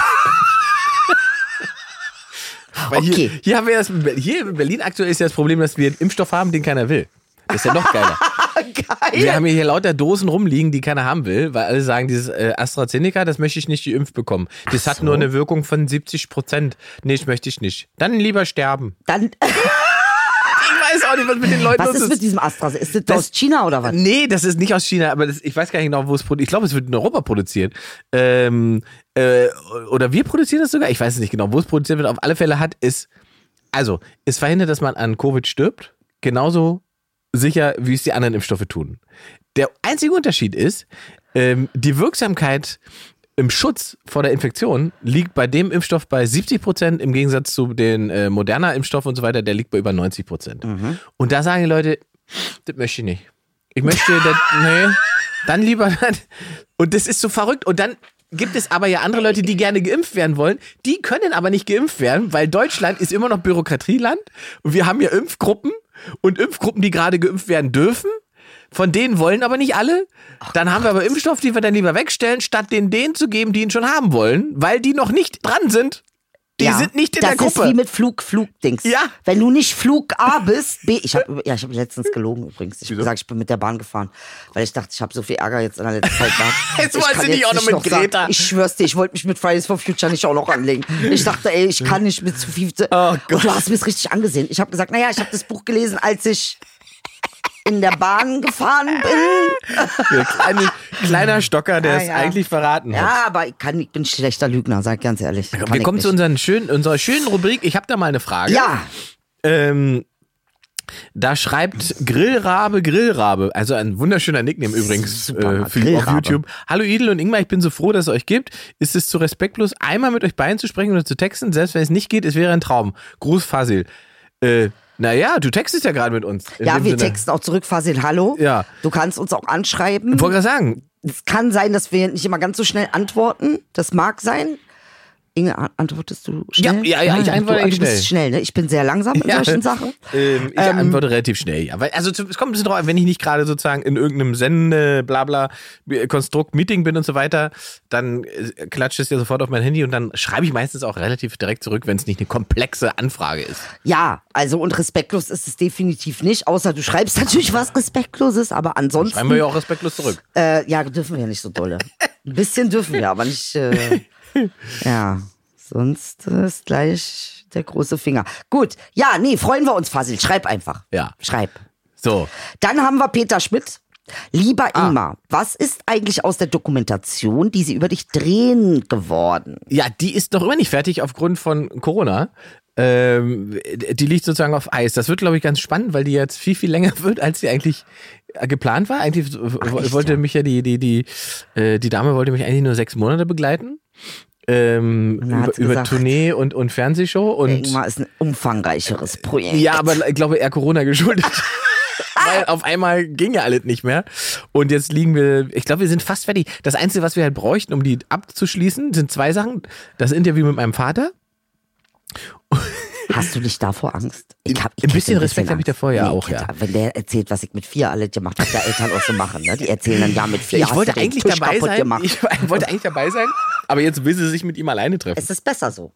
Weil hier,
Okay.
hier haben wir das, hier in Berlin aktuell ist ja das Problem, dass wir einen Impfstoff haben, den keiner will. Das ist ja noch geiler. Wir haben hier lauter Dosen rumliegen, die keiner haben will, weil alle sagen, dieses äh, AstraZeneca, das möchte ich nicht geimpft bekommen. Das hat nur eine Wirkung von 70 Prozent. Nee, das möchte ich nicht. Dann lieber sterben.
Dann,
Ich weiß auch nicht, was mit den Leuten
was
los
ist mit diesem Astra? Ist das,
Das-
aus China oder was?
Nee, das ist nicht aus China, aber das, ich weiß gar nicht genau, wo es produziert. Ich glaube, es wird in Europa produziert. Ähm, äh, oder wir produzieren das sogar. Ich weiß es nicht genau, wo es produziert wird. Auf alle Fälle hat es, also, es verhindert, dass man an Covid stirbt. Genauso sicher, wie es die anderen Impfstoffe tun. Der einzige Unterschied ist, ähm, die Wirksamkeit im Schutz vor der Infektion liegt bei dem Impfstoff bei 70 Prozent im Gegensatz zu den äh, moderner Impfstoff und so weiter, der liegt bei über 90 Prozent. Und da sagen die Leute, das möchte ich nicht. Ich möchte, das, nee, dann lieber, und das ist so verrückt. Und dann gibt es aber ja andere Leute, die gerne geimpft werden wollen. Die können aber nicht geimpft werden, weil Deutschland ist immer noch Bürokratieland und wir haben ja Impfgruppen und Impfgruppen, die gerade geimpft werden dürfen. Von denen wollen aber nicht alle. Dann haben wir aber Impfstoff, die wir dann lieber wegstellen, statt den denen zu geben, die ihn schon haben wollen, weil die noch nicht dran sind. Die
Ja,
sind nicht in
das
der Gruppe.
ist wie mit Flug, Flugdings.
Ja.
Wenn du nicht Flug A bist, B. Ich habe ja, ich habe letztens gelogen übrigens. Ich habe gesagt, ich bin mit der Bahn gefahren, weil ich dachte, ich habe so viel Ärger jetzt in der letzten Zeit gehabt.
Jetzt
Ich
wolltest
kann
du nicht auch noch mit
sagen,
Greta.
ich schwör's dir, ich wollte mich mit Fridays for Future nicht auch noch anlegen. Ich dachte, ey, ich kann nicht mit zu viel.
Oh Gott.
Und du hast mir es richtig angesehen. Ich habe gesagt, naja, ich habe das Buch gelesen, als ich in der Bahn gefahren bin.
Kleine, kleiner Stocker, der es
ja.
eigentlich verraten hat.
Ja, aber ich, kann, ich bin ein schlechter Lügner, sag ganz ehrlich. Kann
wir kommen
nicht.
zu unseren schönen, unserer schönen Rubrik. Ich habe da mal eine Frage.
Ja,
Ähm, da schreibt Grillrabe Grillrabe, also ein wunderschöner Nickname übrigens
Super,
äh, für auf. YouTube. Hallo Idel und Ingmar, ich bin so froh, dass es euch gibt. Ist es zu respektlos, einmal mit euch beiden zu sprechen oder zu texten? Selbst wenn es nicht geht, es wäre ein Traum. Gruß Fasil. Äh, naja, du textest ja gerade mit uns.
Ja, wir
Sinne.
texten auch zurück, Fasil, hallo.
Ja.
Du kannst uns auch anschreiben.
Ich wollte gerade sagen,
Es kann sein, dass wir nicht immer ganz so schnell antworten. Das mag sein. Inge, an- antwortest du schnell?
Ja, ja, ja, ich antworte
du, du bist schnell, ne? Ich bin sehr langsam in
Ja.
solchen Sachen.
Ähm, ich antworte relativ schnell, ja. Weil, also es kommt ein bisschen drauf, an, wenn ich nicht gerade sozusagen in irgendeinem Sende, blabla, Konstrukt, Meeting bin und so weiter, dann äh, klatscht es ja sofort auf mein Handy und dann schreibe ich meistens auch relativ direkt zurück, wenn es nicht eine komplexe Anfrage ist.
Ja, also und respektlos ist es definitiv nicht, außer du schreibst natürlich was Respektloses, aber ansonsten.
Schreiben wir ja auch respektlos zurück.
Äh, ja, dürfen wir ja nicht so dolle. Ein bisschen dürfen wir, aber nicht. Äh, ja, sonst ist gleich der große Finger. Gut, ja, nee, freuen wir uns, Fasil. Schreib einfach.
Ja.
Schreib.
So.
Dann haben wir Peter Schmidt. Lieber
Ah.
Ingmar, was ist eigentlich aus der Dokumentation, die sie über dich drehen, geworden?
Ja, die ist noch immer nicht fertig aufgrund von Corona. Ähm, die liegt sozusagen auf Eis. Das wird, glaube ich, ganz spannend, weil die jetzt viel, viel länger wird, als sie eigentlich äh, geplant war. Eigentlich w-
echt,
wollte
ja?
mich ja die, die, die, äh, die Dame wollte mich eigentlich nur sechs Monate begleiten. Ähm, über, über Tournee und, und Fernsehshow. Und
Ingmar ist ein umfangreicheres Projekt.
ja, aber ich glaube eher Corona geschuldet. Weil auf einmal ging ja alles nicht mehr. Und jetzt liegen wir, ich glaube, wir sind fast fertig. Das Einzige, was wir halt bräuchten, um die abzuschließen, sind zwei Sachen. Das Interview mit meinem Vater.
Hast du nicht davor Angst? Ich hab, ich
Ein bisschen Respekt habe ich davor, ja,
Nee,
auch, ja.
Wenn der erzählt, was ich mit vier alles gemacht habe, der Eltern auch so machen. Ne? Die erzählen dann, ja, mit vier
ich wollte eigentlich dabei sein.
gemacht.
Ich wollte eigentlich dabei sein, aber jetzt will sie sich mit ihm alleine treffen.
es ist besser so.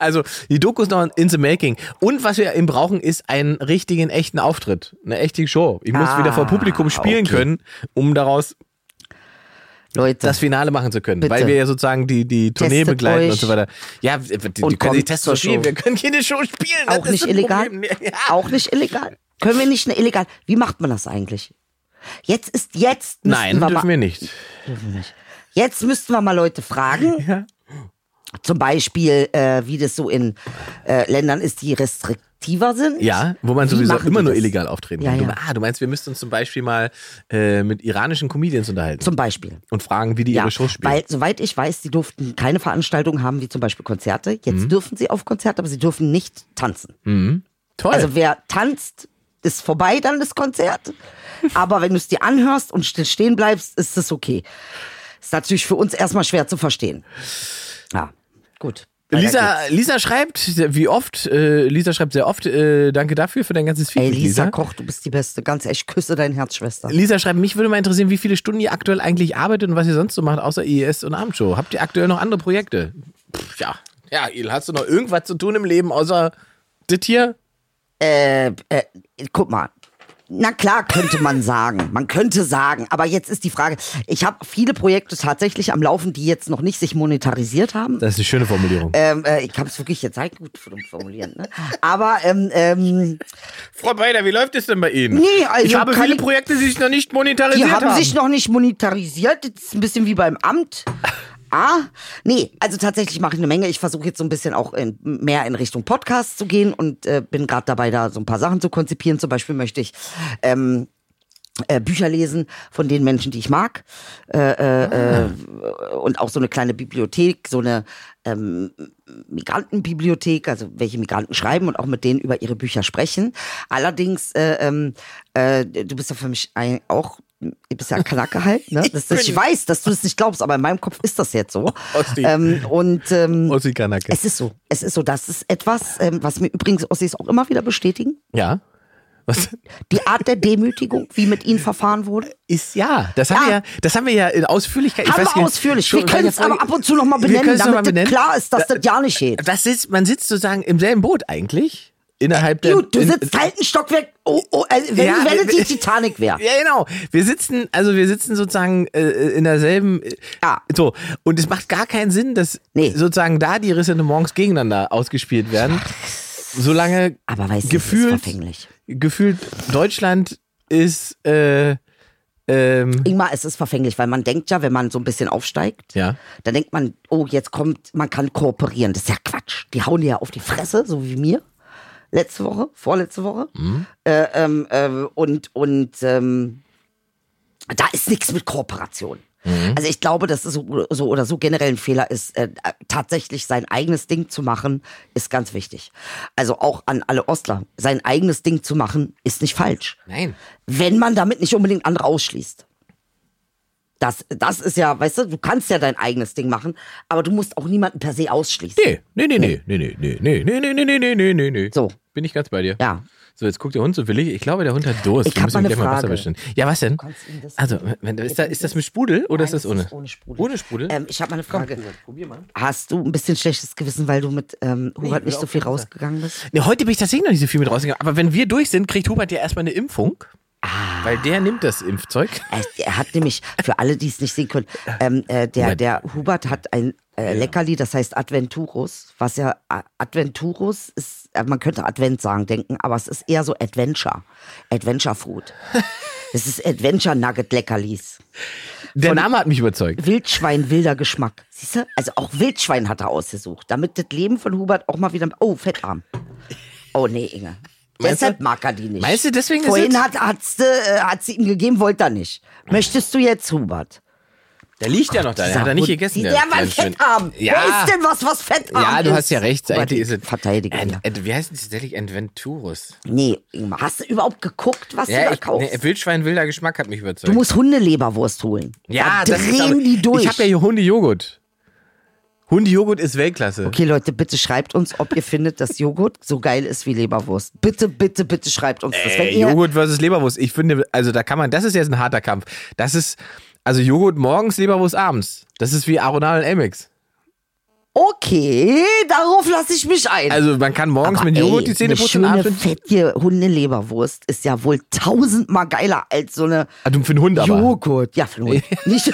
Also die Doku ist noch in the making. Und was wir eben brauchen, ist einen richtigen, echten Auftritt. Eine echte Show. Ich muss
Ah,
wieder vor Publikum spielen
okay.
können, um daraus
Leute,
das Finale machen zu können.
Bitte.
Weil wir ja sozusagen die, die Tournee
Testet
begleiten
euch
und so weiter. Ja, die, die können testen
zur
spielen. Wir können keine Show spielen.
Auch nicht illegal?
Ja.
Auch nicht illegal? Können wir nicht eine illegal? Wie macht man das eigentlich? Jetzt ist jetzt
Nein,
wir
dürfen
mal,
wir nicht.
Jetzt müssten wir mal Leute fragen.
Ja.
Zum Beispiel, äh, wie das so in äh, Ländern ist, die restriktiver sind.
Ja, wo man
Wie
sowieso immer
die
nur
das?
illegal auftreten
Ja,
kann.
ja.
Du, ah, du meinst, wir müssten uns zum Beispiel mal äh, mit iranischen Comedians unterhalten
Zum Beispiel.
und fragen, wie die
Ja,
ihre Show spielen.
weil soweit ich weiß, sie durften keine Veranstaltungen haben, wie zum Beispiel Konzerte. Jetzt
Mhm.
dürfen sie auf Konzerte, aber sie dürfen nicht tanzen.
Toll.
Also wer tanzt, ist vorbei dann das Konzert. Aber wenn du es dir anhörst und still stehen bleibst, ist es okay. Ist natürlich für uns erstmal schwer zu verstehen. Ja, gut.
Lisa. Lisa schreibt, wie oft, äh, Lisa schreibt sehr oft, äh, danke dafür für dein ganzes
Ey,
Feedback,
Lisa
Lisa.
Koch, du bist die Beste. Ganz ehrlich, küsse dein Herz, Schwester.
Lisa schreibt, mich würde mal interessieren, wie viele Stunden ihr aktuell eigentlich arbeitet und was ihr sonst so macht, außer IES und Abendshow. Habt ihr aktuell noch andere Projekte? Pff, ja, ja, Il, hast du noch irgendwas zu tun im Leben, außer das hier?
Äh, äh, guck mal. Na klar, könnte man sagen. Man könnte sagen. Aber jetzt ist die Frage, ich habe viele Projekte tatsächlich am Laufen, die jetzt noch nicht sich monetarisiert haben.
Das ist eine schöne Formulierung.
Ähm, äh, ich habe es wirklich jetzt halt gut formulieren. Ne? Aber ähm, ähm,
Frau Beider, wie läuft es denn bei Ihnen?
Nee, also
ich habe viele
ich-
Projekte, die sich noch nicht
die
monetarisiert
haben
haben.
sich noch nicht monetarisiert. Das ist ein bisschen wie beim Amt. Ah, nee, also tatsächlich mache ich eine Menge. Ich versuche jetzt so ein bisschen auch in, mehr in Richtung Podcast zu gehen und äh, bin gerade dabei, da so ein paar Sachen zu konzipieren. Zum Beispiel möchte ich ähm, äh, Bücher lesen von den Menschen, die ich mag. Äh, äh, äh, und auch so eine kleine Bibliothek, so eine ähm, Migrantenbibliothek, also welche Migranten schreiben und auch mit denen über ihre Bücher sprechen. Allerdings, äh, ähm, äh, du bist ja für mich ein, auch, bist ja Kanake halt, ne? Das, das, ich weiß, dass du das nicht glaubst, aber in meinem Kopf ist das jetzt so.
Ossi.
Ähm, und ähm,
Ossi Kanake.
es ist so, es ist so, das ist etwas, ähm, was mir übrigens Ossis auch immer wieder bestätigen.
Ja. Was?
Die Art der Demütigung, wie mit ihnen verfahren wurde.
Ist ja. Das haben
Ja.
wir ja, das haben wir ja in Ausführlichkeit. ich
Haben
weiß
wir ausführlich.
schon
Wir können es aber ab und zu noch mal
Wir
benennen,
es noch
damit
benennen.
klar ist, dass das ja nicht geht.
Das sitzt, man sitzt sozusagen im selben Boot eigentlich. Innerhalb der.
Gut, du
in-
sitzt halt ein Stockwerk, oh, oh, also wenn,
Ja,
wenn es die Titanic wäre.
Ja, genau. Wir sitzen, also wir sitzen sozusagen äh, in derselben. Äh,
Ja.
So. Und es macht gar keinen Sinn, dass
Nee.
sozusagen da die Ressentiments gegeneinander ausgespielt werden. Solange
Aber weißt du, es ist
gefühlt,
verfänglich.
gefühlt Deutschland ist. Äh, ähm,
Ingmar, es ist verfänglich, weil man denkt ja, wenn man so ein bisschen aufsteigt,
Ja.
dann denkt man, oh, jetzt kommt, man kann kooperieren. Das ist ja Quatsch. Die hauen ja auf die Fresse, so wie mir. Letzte Woche, vorletzte Woche.
Mhm.
Äh, ähm, äh, und und ähm, da ist nichts mit Kooperation.
Mhm.
Also ich glaube, dass es so, so oder so generell ein Fehler ist, äh, tatsächlich sein eigenes Ding zu machen, ist ganz wichtig. Also auch an alle Ostler, sein eigenes Ding zu machen, ist nicht falsch.
nein.
Wenn man damit nicht unbedingt andere ausschließt. Das, das ist ja, weißt du, du kannst ja dein eigenes Ding machen, aber du musst auch niemanden per se ausschließen.
Nee, nee, nee, nee, nee, nee, nee, nee, nee, nee, nee, nee, nee, nee, nee, nee.
So.
Bin ich ganz bei dir.
Ja.
So, jetzt guckt der Hund so willig. Ich glaube, der Hund hat Durst.
Ich
Wir müssen
mal eine
gleich mal Wasser
Frage.
bestellen. Ja, was denn? Also, wenn, ist, da, ist das mit Sprudel oder ist
Nein,
das ohne?
ohne Sprudel.
Ohne Sprudel?
Ähm, ich habe mal eine Frage.
probier mal.
Hast du ein bisschen schlechtes Gewissen, weil du mit ähm, Hubert
will
nicht so viel rausgegangen bist?
Nee, heute bin ich tatsächlich noch nicht so viel mit rausgegangen. Aber wenn wir durch sind, kriegt Hubert ja erstmal eine Impfung.
Ah.
Weil der nimmt das Impfzeug.
Er, er hat nämlich, für alle, die es nicht sehen können, ähm, äh, der,
Hubert.
der Hubert hat ein äh, Leckerli, das heißt Adventurus, was ja äh, Adventurus ist, äh, man könnte Advent sagen, denken, aber es ist eher so Adventure, Adventure Food. Es ist Adventure Nugget Leckerlis.
Der Name hat mich überzeugt.
Wildschwein wilder Geschmack. Siehst du? Also auch Wildschwein hat er ausgesucht, damit das Leben von Hubert auch mal wieder. Oh, fettarm. Oh nee, Inge.
Meinst
Deshalb
du?
mag er die nicht.
Meinst du, deswegen ist
Vorhin
es-
hat, äh, hat sie ihm gegeben, wollte er nicht. Möchtest du jetzt, Hubert?
Der liegt ja noch da. Der hat er nicht gegessen.
Der, der war
kleine
fettarm.
Ja.
Wer ist denn was, was fettarm
Ja, du
ist?
hast ja recht.
Hubert,
Eigentlich ist es.
Verteidige
Ent. Ent, wie heißt es tatsächlich? Adventurus.
Nee, Ingmar, hast du überhaupt geguckt, was du
Ja,
da
ich,
kaufst?
nee, Wildschwein wilder Geschmack hat mich überzeugt.
du musst Hundeleberwurst holen.
ja,
da
das ist
drehen
aber,
die durch.
Ich habe ja hier Hundejoghurt. Hundejoghurt ist Weltklasse.
Okay, Leute, bitte schreibt uns, ob ihr findet, dass Joghurt so geil ist wie Leberwurst. Bitte, bitte, bitte schreibt uns das. Ihr,
Joghurt versus Leberwurst. Ich finde, also da kann man, das ist jetzt ein harter Kampf. Das ist, also Joghurt morgens, Leberwurst abends. Das ist wie Aronal und Elmix.
okay, darauf lasse ich mich ein.
Also man kann morgens
Aber
mit Joghurt
ey,
die Zähne
eine
putzen und
schöne, fettige Hundeleberwurst ist ja wohl tausendmal geiler als so eine
Ah, du für den Hund aber.
Joghurt. Ja, für den Hund. Nicht,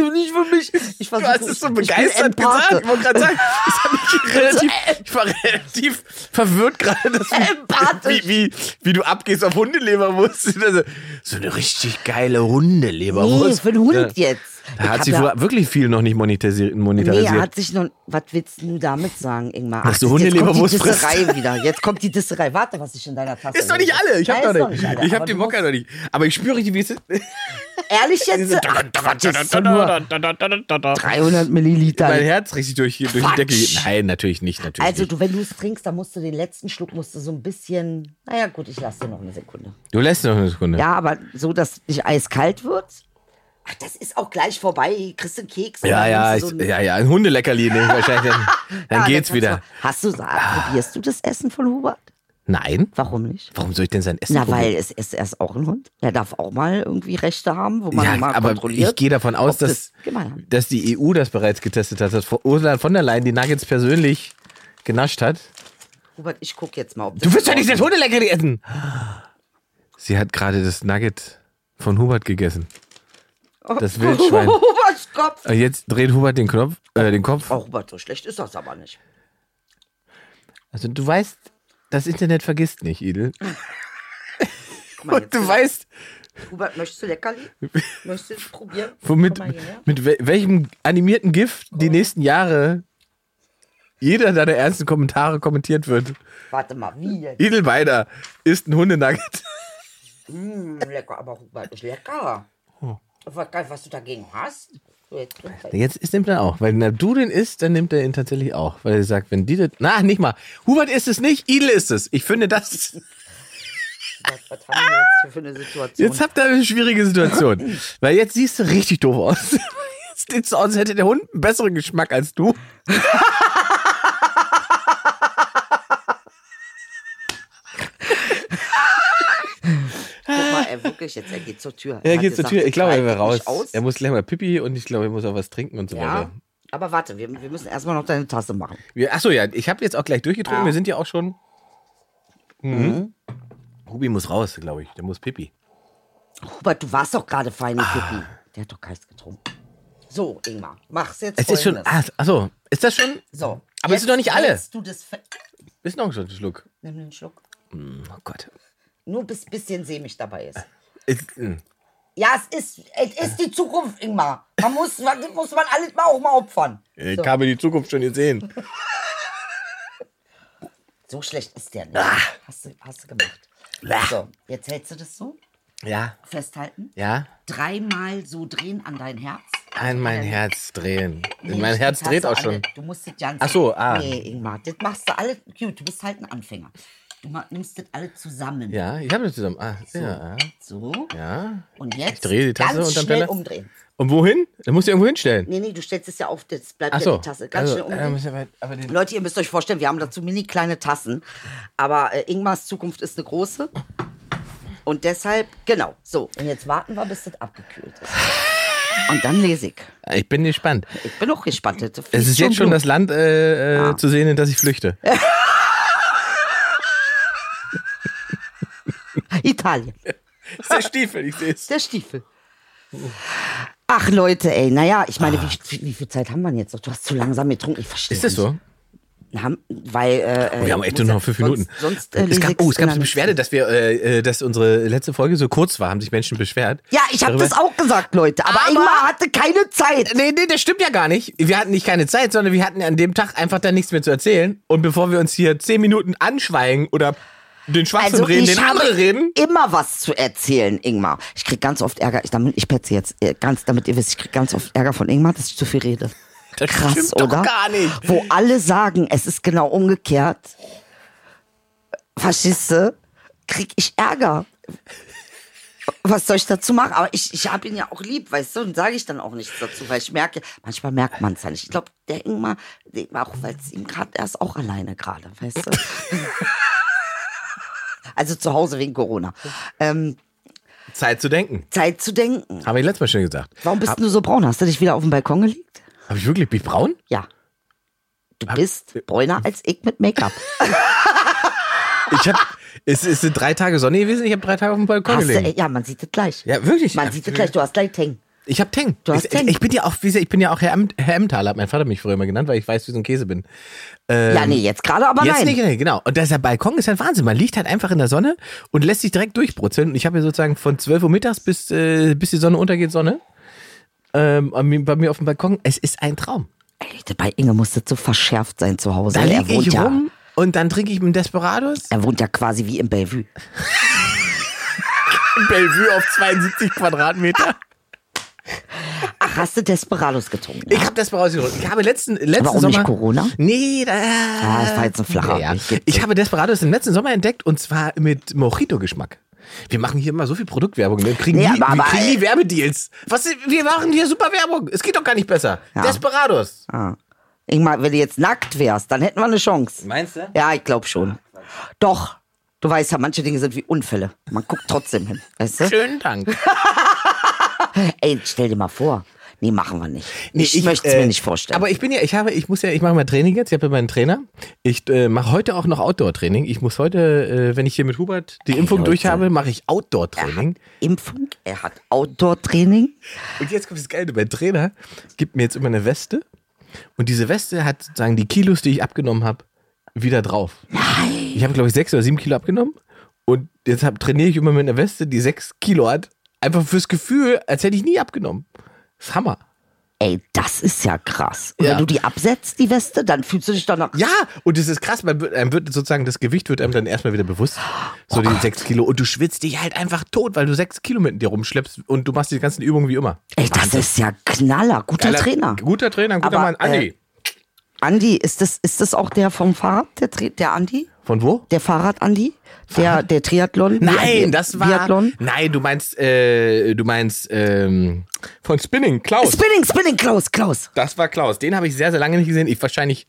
nicht für mich. Ich
Du
versuche,
hast es so
ich
begeistert gesagt. Ich wollte gerade sagen, das hat mich relativ, ich war relativ verwirrt gerade, dass du, wie, wie, wie du abgehst auf Hundeleberwurst. Also, so eine richtig geile Hundeleberwurst.
Nee, für den Hund
Ja.
jetzt.
Da
Ich
hat
ja-
wohl wirklich viel noch nicht monetarisiert.
Nee,
monetarisiert.
er hat sich noch. Was willst du damit sagen, Ingmar?
Dass du
jetzt kommt die
Hundeleberwurst frisst.
Disserei wieder. Jetzt kommt die Disserei. Warte, was ich in deiner Tasse
ist doch nicht alle. Ich hab noch
ist
nicht.
alle,
Ich hab den
musst-
noch nicht. Aber ich spüre richtig, wie es ist.
Ehrlich jetzt? Ach, Quatsch, das ist doch nur 300 Milliliter.
Mein Herz richtig durch, durch die. Decke geht. Nein, natürlich nicht. Natürlich
Also,
nicht.
du, wenn du es trinkst, dann musst du den letzten Schluck musst du so ein bisschen. Naja, gut, ich lasse dir noch eine Sekunde.
Du lässt noch eine Sekunde.
Ja, aber so, dass nicht eiskalt wird. Ach, das ist auch gleich vorbei. Kriegst du einen Keks?
Ja, ja, ich,
so einen-
ja, ja, ein Hundeleckerli nehme ich wahrscheinlich. Dann, dann
Ja,
geht's wieder.
Du, hast du, sag, probierst du das Essen von Hubert?
Nein.
Warum nicht?
Warum soll ich denn sein Essen
Na,
probieren?
weil es ist erst auch ein Hund. Er darf auch mal irgendwie Rechte haben, wo man
ja,
mal
aber
kontrolliert.
ich gehe davon aus, dass,
das-
dass die EU das bereits getestet hat, dass Ursula von der Leyen die Nuggets persönlich genascht hat.
Hubert, ich guck jetzt mal, ob das
Du willst doch nicht das Hundeleckerli essen! Sie hat gerade das Nugget von Hubert gegessen. Das Wildschwein.
Huberts Kopf.
Und Jetzt dreht Hubert den Knopf, äh, den Kopf.
Oh, Hubert, so schlecht ist das aber nicht.
Also du weißt, das Internet vergisst nicht, Idel.
Mal,
Und du weißt,
Hubert, möchtest du Leckerli? Möchtest du es probieren?
womit, mit wel welchem animierten GIF die nächsten Jahre jeder deiner ernsten Kommentare kommentiert wird.
Warte mal, wie jetzt?
Idel Beider isst ein Hundenugget.
Mm, lecker, aber Hubert ist lecker.
Oh.
Was, was du dagegen hast? Jetzt
ist nimmt er auch. Weil wenn du den isst, dann nimmt er ihn tatsächlich auch. Weil er sagt, wenn die das. Na, nicht mal. Hubert isst es nicht, Idel isst es. Ich finde das.
Was, was haben wir jetzt für eine Situation?
Jetzt habt ihr eine schwierige Situation. Weil jetzt siehst du richtig doof aus. Jetzt sieht so aus, als hätte der Hund einen besseren Geschmack als du.
Ey, wirklich, jetzt, er geht zur Tür.
Er
hat
geht zur
gesagt,
Tür. Ich glaube, er will raus.
Aus.
Er muss gleich mal Pipi und ich glaube, er muss auch was trinken und so
ja,
weiter.
aber warte, wir, wir müssen erstmal noch deine Tasse machen.
Wir, achso, ja, ich habe jetzt auch gleich durchgetrunken.
Ja.
Wir sind ja auch schon. Mhm. Hubi muss raus, glaube ich. Der muss Pipi.
Hubert, du warst doch gerade fein
Ah.
in Pipi. Der hat doch kalt getrunken. So, Ingmar, mach's jetzt
Es ist schon. Ah, achso, ist das schon?
So.
Aber es ist doch nicht alle.
Du das
Ist noch ein Schluck.
Nimm den Schluck.
Oh Gott.
Nur bis bisschen sämig dabei ist.
Ist, mm.
Ja, es ist, es ist die Zukunft, Ingmar. Man muss, man, muss man alles mal auch mal opfern.
ich
So.
habe die Zukunft schon gesehen.
So schlecht ist der nicht.
Ah.
Hast, du, hast du gemacht. So, jetzt hältst du das so.
Ja,
Festhalten.
ja.
Dreimal so drehen an dein Herz.
An mein Herz drehen.
Nee,
mein Herz dreht auch
alle-
schon.
Du musst das ganz.
Ach so, ah.
Nee, Ingmar, das machst du alle. Gut, du bist halt ein Anfänger. Du nimmst das alle zusammen.
Ja, ich habe das zusammen. Ah, ja.
So.
Ja.
Und jetzt
Ich drehe die Tasse
ganz
unterm
schnell
Teller.
umdrehen.
Und wohin? Da musst du irgendwo hinstellen.
Nee, nee, du stellst es ja auf, das bleibt
Ach
ja
so.
die Tasse. Ganz
also,
schnell umdrehen.
äh, aber den,
Leute, ihr müsst euch vorstellen, wir haben dazu mini kleine Tassen. Aber äh, Ingmars Zukunft ist eine große. Und deshalb, genau, so. Und jetzt warten wir, bis das abgekühlt ist. Und dann lese ich.
ich bin gespannt.
Ich bin auch gespannt.
Es ist jetzt schon
Blut.
das Land äh, äh, zu sehen, in das ich flüchte.
Italien.
Das ist der Stiefel, ich sehe es.
Der Stiefel. Ach Leute, ey, naja, ich meine, wie, wie, wie viel Zeit haben wir jetzt noch? Du hast zu langsam getrunken, ich verstehe
Ist das so?
Haben, weil, äh,
Oh, wir haben echt nur noch fünf Minuten.
Sonst, sonst äh,
es gab, oh, es gab
der
Beschwerde, dass wir, äh, äh, dass unsere letzte Folge so kurz war, haben sich Menschen beschwert.
Ja, ich habe das auch gesagt, Leute. Aber,
Aber-
Ingmar hatte keine Zeit.
Nee, nee, das stimmt ja gar nicht. Wir hatten nicht keine Zeit, sondern wir hatten an dem Tag einfach dann nichts mehr zu erzählen. Und bevor wir uns hier zehn Minuten anschweigen oder den Schwachsinn
Also
reden,
ich
den andere reden.
immer was zu erzählen, Ingmar. Ich krieg ganz oft Ärger. Ich, damit, ich petze jetzt äh, ganz, damit ihr wisst, ich krieg ganz oft Ärger von Ingmar, dass ich zu viel rede.
Das
Krass, oder?
gar nicht.
Wo alle sagen, es ist genau umgekehrt. Du? Krieg ich Ärger. Was soll ich dazu machen? Aber ich, ich habe ihn ja auch lieb, weißt du, und sage ich dann auch nichts dazu, weil ich merke, manchmal merkt man es ja nicht. Ich glaube, der Ingmar, auch weil es ihm gerade, er ist auch alleine gerade, weißt du? also zu Hause wegen Corona. Ähm,
Zeit zu denken.
Zeit zu denken.
Habe ich letztes Mal schon gesagt.
Warum bist du so braun? Hast du dich wieder auf dem Balkon gelegt?
Habe ich wirklich, bin ich braun?
Ja. Du bist bräuner als ich mit Make-up.
Ich hab, es, es sind drei Tage Sonne gewesen, ich habe drei Tage auf dem Balkon
Hast
gelegen.
ja, man sieht es gleich.
Ja, wirklich.
Man sieht es gleich, du hast gleich Teng.
Ich habe Teng.
Du hast
ich,
Teng.
Ich bin ja auch, ich bin ja auch Herr, Em- Herr Emmentaler, hat mein Vater mich früher immer genannt, weil ich weiß, wie so ein Käse bin.
ja, nee, jetzt gerade aber
Ähm, Jetzt
nein.
nicht, nee, genau. Und dieser Balkon ist ein Wahnsinn. Man liegt halt einfach in der Sonne und lässt sich direkt durchbrutzeln. Und ich habe ja sozusagen von 12 Uhr mittags bis, äh, bis die Sonne untergeht, Sonne. Ähm, bei mir auf dem Balkon. Es ist ein Traum.
Ey, bei Inge muss das so verschärft sein zu Hause.
Da liege ich
ja,
rum und dann trinke ich einen Desperados.
er wohnt ja quasi wie im Bellevue.
In Bellevue auf 72 Quadratmeter.
Ach, hast du Desperados getrunken?
Ich habe Desperados getrunken. Ich habe letzten, letzten
Warum
Sommer...
nicht Corona?
Nee, da...
Ah, das war jetzt ein flacher.
Ja, ja.
Ich
Ich habe Desperados im letzten Sommer entdeckt und zwar mit Mojito-Geschmack. Wir machen hier immer so viel Produktwerbung. Wir kriegen,
Nee,
nie,
aber-
wir kriegen nie Werbedeals. Was, wir machen hier super Werbung. Es geht doch gar nicht besser.
Ja.
Desperados.
Ah. Ingmar, wenn du jetzt nackt wärst, dann hätten wir eine Chance.
Meinst du?
Ja, ich glaube schon. Doch. Du weißt ja, manche Dinge sind wie Unfälle. Man guckt trotzdem hin. Weißt du?
Schönen Dank.
Ey, stell dir mal vor. Nee, machen wir nicht.
Nee,
ich möchte es
äh,
mir nicht vorstellen.
Aber ich bin ja, ich habe, ich muss ja, ich mache mal Training jetzt. Ich habe ja meinen Trainer. Ich äh, mache heute auch noch Outdoor-Training. Ich muss heute, äh, wenn ich hier mit Hubert die Impfung
Leute.
durch habe, mache ich Outdoor-Training.
Impfung, er hat Outdoor-Training.
Und jetzt kommt das Geile. Mein Trainer gibt mir jetzt immer eine Weste. Und diese Weste hat sozusagen die Kilos, die ich abgenommen habe, wieder drauf. Nein. Ich habe, glaube ich, sechs oder sieben Kilo abgenommen. Und jetzt hab, trainiere ich immer mit einer Weste, die sechs Kilo hat. Einfach fürs Gefühl, als hätte ich nie abgenommen. Das ist Hammer.
Ey, das ist ja krass. Und
Ja.
wenn du die absetzt, die Weste, dann fühlst du dich danach.
Ja, und es ist krass, man wird, einem wird sozusagen das Gewicht wird einem dann erstmal wieder bewusst. So
Oh
die sechs Kilo. Und du schwitzt dich halt einfach tot, weil du sechs Kilo mit dir rumschleppst und du machst die ganzen Übungen wie immer.
Ey, das ist ja Knaller. Guter
Geiler-
Trainer.
Guter Trainer, guter
Aber,
Mann. Andi.
äh, Andi, ist das, ist das auch der vom Fahrrad, der, der Andi?
Von wo?
Der Fahrrad-Andi? Der, der Triathlon?
Nein, das war.
Biathlon?
Nein, du meinst, äh, du meinst ähm, von Spinning, Klaus.
Spinning, Spinning, Klaus, Klaus.
Das war Klaus. Den habe ich sehr, sehr lange nicht gesehen. Ich wahrscheinlich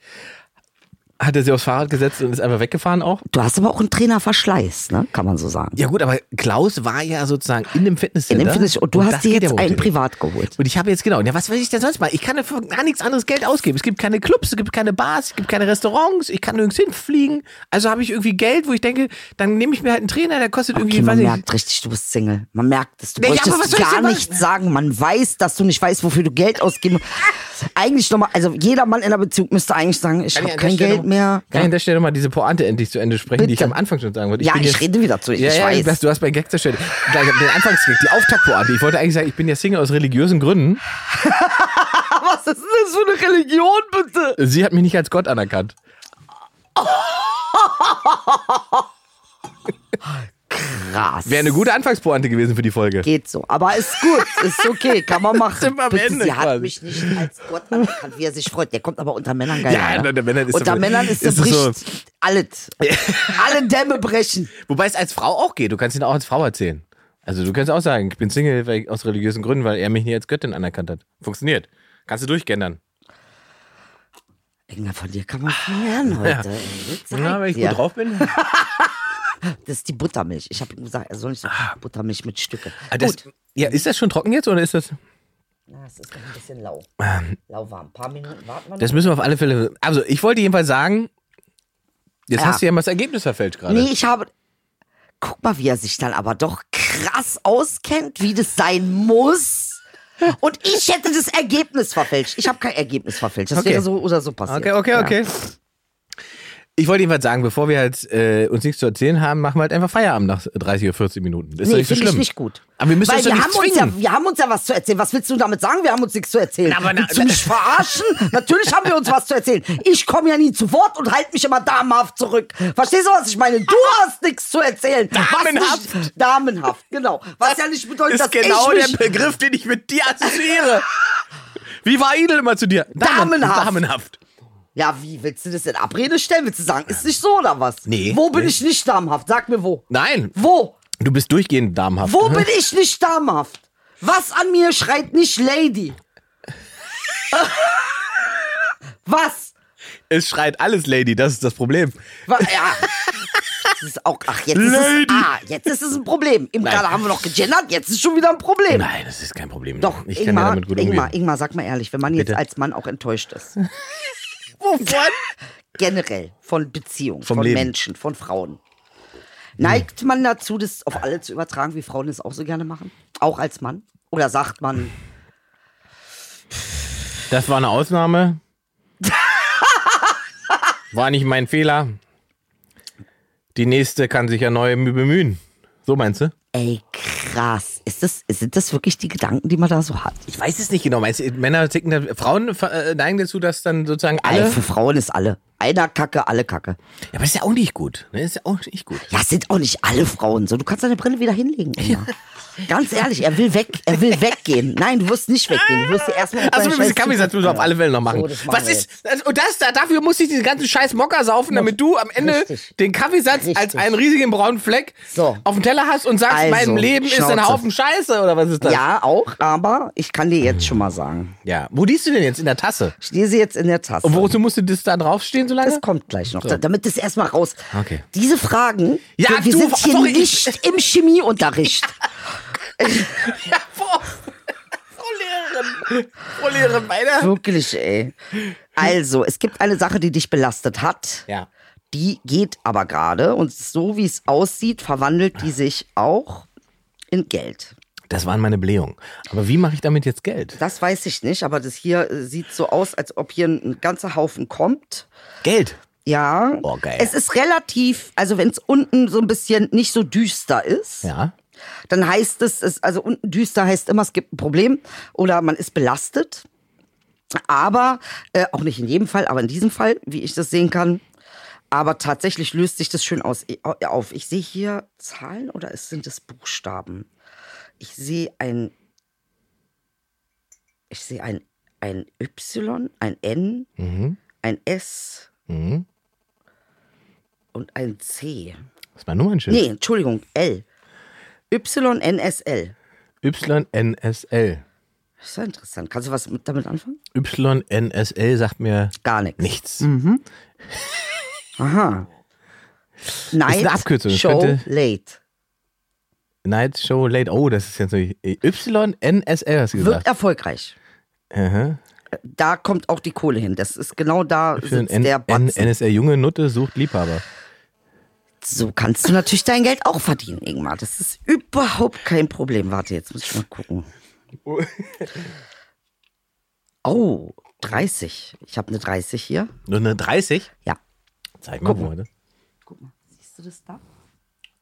hat er sich aufs Fahrrad gesetzt und ist einfach weggefahren auch.
Du hast aber auch einen Trainerverschleiß, ne? Kann man so sagen.
Ja gut, aber Klaus war ja sozusagen in dem
In
Fitnesscenter.
dem Fitness und du
das
hast dir
ja
jetzt einen privat geholt.
Und ich habe jetzt genau, ja, was will ich denn sonst mal? Ich kann für gar nichts anderes Geld ausgeben. Es gibt keine Clubs, es gibt keine Bars, es gibt keine Restaurants, ich kann nirgends hinfliegen. Also habe ich irgendwie Geld, wo ich denke, dann nehme ich mir halt einen Trainer, der kostet irgendwie,
Okay, man
weiß ich,
merkt richtig, du bist Single. Man merkt es. Du
Nee, ja, soll ich
gar nichts sagen. Man weiß, dass du nicht weißt, wofür du Geld ausgeben Eigentlich nochmal, also jeder Mann in einer Beziehung müsste eigentlich sagen, ich habe
ich
kein Geld
noch-
mehr.
Kann ich an der Stelle nochmal diese Pointe endlich zu Ende sprechen, die ich
Bitte.
am Anfang schon sagen wollte?
Ja,
bin
ich
jetzt-
rede wieder zu. Ich
ja, ja,
weiß.
Du hast, du hast bei Gag zerstört. Den Anfangsgag, die Auftaktpointe. Ich wollte eigentlich sagen, ich bin ja Single aus religiösen Gründen.
Was ist denn das für eine Religion, bitte?
Sie hat mich nicht als Gott anerkannt.
krass.
Wäre eine gute Anfangspointe gewesen für die Folge.
Geht so. Aber ist gut, ist okay, kann man machen.
Sind wir am
Bitte,
Ende
sie hat
quasi.
mich nicht als Gott anerkannt, wie er sich freut. Der kommt aber unter Männern geil.
Ja, unter Männern ist
Unter
er-
Männern ist,
ist so-
alles. Alle Dämme brechen.
Wobei es als Frau auch geht. Du kannst ihn auch als Frau erzählen. Also du kannst auch sagen, ich bin Single ich, aus religiösen Gründen, weil er mich nie als Göttin anerkannt hat. Funktioniert. Kannst du durchgendern.
Irgendwer von dir kann man lernen heute.
Ja, weil ich
dir.
gut drauf bin.
Das ist die Buttermilch. Ich habe ihm gesagt, er soll nicht so viel Buttermilch mit Stücke.
Ah, das,
Gut.
ja, ist das schon trocken jetzt oder ist das?
Na, es ist noch ein bisschen lau. Lauwarm. Ein paar Minuten warten wir noch.
Das müssen wir auf alle Fälle. Also ich wollte jedenfalls sagen, jetzt
Ja.
hast du ja mal das Ergebnis verfälscht gerade.
Nee, ich habe. Guck mal, wie er sich dann aber doch krass auskennt, wie das sein muss. Und ich hätte das Ergebnis verfälscht. Ich habe kein Ergebnis verfälscht. Das
Okay.
wäre so oder so passiert.
Okay, okay,
Ja.
okay. Ich wollte jedenfalls sagen, bevor wir halt äh, uns nichts zu erzählen haben, machen wir halt einfach Feierabend nach 30 oder 40 Minuten. Das ist doch
Nee,
nicht so
finde ich
schlimm.
nicht gut.
Aber wir müssen
Weil
uns doch
wir haben, uns ja, wir haben uns ja was zu erzählen. Was willst du damit sagen? Wir haben uns nichts zu erzählen.
Na, aber na-
willst du mich verarschen? Natürlich haben wir uns was zu erzählen. Ich komme ja nie zu Wort und halte mich immer damenhaft zurück. Verstehst du, was ich meine? Du hast nichts zu erzählen.
Damenhaft?
Nicht, damenhaft, genau. Was ja nicht bedeutet, dass
ist genau
ich
der
mich...
Begriff, den ich mit dir assoziiere. Wie war Idel immer zu dir? Damen-
Damenhaft.
Damenhaft.
Ja, wie willst du das in Abrede stellen? Willst du sagen, ist nicht so oder was?
Nee,
Wo bin
nee.
ich nicht damenhaft? Sag mir wo.
Nein,
Wo?
du bist durchgehend damenhaft.
Wo bin ich nicht damenhaft? Was an mir schreit nicht Lady? Was?
Es schreit alles Lady, das ist das Problem.
Ja. Das ist auch, ach, jetzt ist, es, ah, jetzt ist es ein Problem. Eben gerade haben wir noch gegendert, jetzt ist schon wieder ein Problem.
Nein, das ist kein Problem.
Doch,
ich kann ja
Ingmar,
damit gut
Ingmar,
umgehen.
Ingmar, sag mal ehrlich, wenn man jetzt
Bitte.
als Mann auch enttäuscht ist,
Wovon?
generell von Beziehungen,
Vom
von
Leben.
Menschen, von Frauen, neigt man dazu, das auf alle zu übertragen, wie Frauen es auch so gerne machen? Auch als Mann? Oder sagt man,
Das war eine Ausnahme. War nicht mein Fehler. Die nächste kann sich ja neu bemühen. So meinst du?
ey, krass, ist das, sind das wirklich die Gedanken, die man da so hat?
Ich weiß es nicht genau. Meinst du, Männer ticken da, Frauen äh, neigen dazu, dass dann sozusagen alle.
Ey, für Frauen ist alle. Einer Kacke, alle Kacke.
Ja, aber ist ja auch nicht gut. Ne? Ist ja auch nicht gut.
Ja, es sind auch nicht alle Frauen so. Du kannst deine Brille wieder hinlegen. Ingmar. Ganz ehrlich, er will weg, er will weggehen. Nein, du wirst nicht weggehen. Du wirst dir erstmal
Also wir müssen Kaffeesatz müssen wir auf alle Fälle noch machen.
Das machen
Was ist also, und das da, dafür muss ich diesen ganzen Scheiß Mokka saufen, damit du am Ende
Richtig.
den Kaffeesatz als
Richtig.
einen riesigen braunen Fleck
So.
auf dem Teller hast und sagst,
Also,
mein Leben ist ein. Haufen Scheiße oder was ist das?
Ja, auch, aber ich kann dir jetzt schon mal sagen.
Ja. Wo liest du denn jetzt in der Tasse?
Ich lese jetzt in der Tasse.
Und wozu musste das da draufstehen so lange?
das kommt gleich noch, da- damit das erstmal raus.
Okay.
Diese Fragen,
Ja,
wir, wir
du,
sind hier
sorry, ich-
nicht im Chemieunterricht.
Ja, Frau, Frau Lehrerin. Frau Lehrerin, weiter.
Wirklich, ey. Also, es gibt eine Sache, die dich belastet hat.
Ja.
Die geht aber gerade und so wie es aussieht, verwandelt die sich auch in Geld.
Das waren meine Blähungen. Aber wie mache ich damit jetzt Geld?
Das weiß ich nicht, aber das hier äh, sieht so aus, als ob hier ein ganzer Haufen kommt.
Geld.
Ja.
Oh, geil.
Es ist relativ, also wenn es unten so ein bisschen nicht so düster ist,
Ja.
dann heißt es, es, also unten düster heißt immer, es gibt ein Problem oder man ist belastet. Aber, äh, auch nicht in jedem Fall, aber in diesem Fall, wie ich das sehen kann. Aber tatsächlich löst sich das schön aus, äh, auf. Ich sehe hier Zahlen oder es sind es Buchstaben? Ich sehe ein, ich sehe ein, ein Y, ein N, ein S
Mhm.
und ein C.
Das ist mein Nummernschild.
Nee, Entschuldigung, L. YNSL.
YNSL.
Das ist ja interessant. Kannst du was mit, damit anfangen?
YNSL sagt mir
Gar nichts.
nichts.
Mhm. Aha. Night
eine Abkürzung, das
Show
könnte-
Late.
Night Show Late. Oh, das ist jetzt natürlich. YNSL hast du
Wird
gesagt.
erfolgreich.
Aha.
Da kommt auch die Kohle hin. Das ist genau da
Für
sitzt
N
der Batzen.
NSL Junge Nutte sucht Liebhaber.
So kannst du natürlich dein Geld auch verdienen, Ingmar. Das ist überhaupt kein Problem. Warte, jetzt muss ich mal gucken. Oh, 30. Ich habe eine 30 hier.
Nur eine 30?
Ja.
Zeig mal, wo das.
Guck mal, siehst du das da?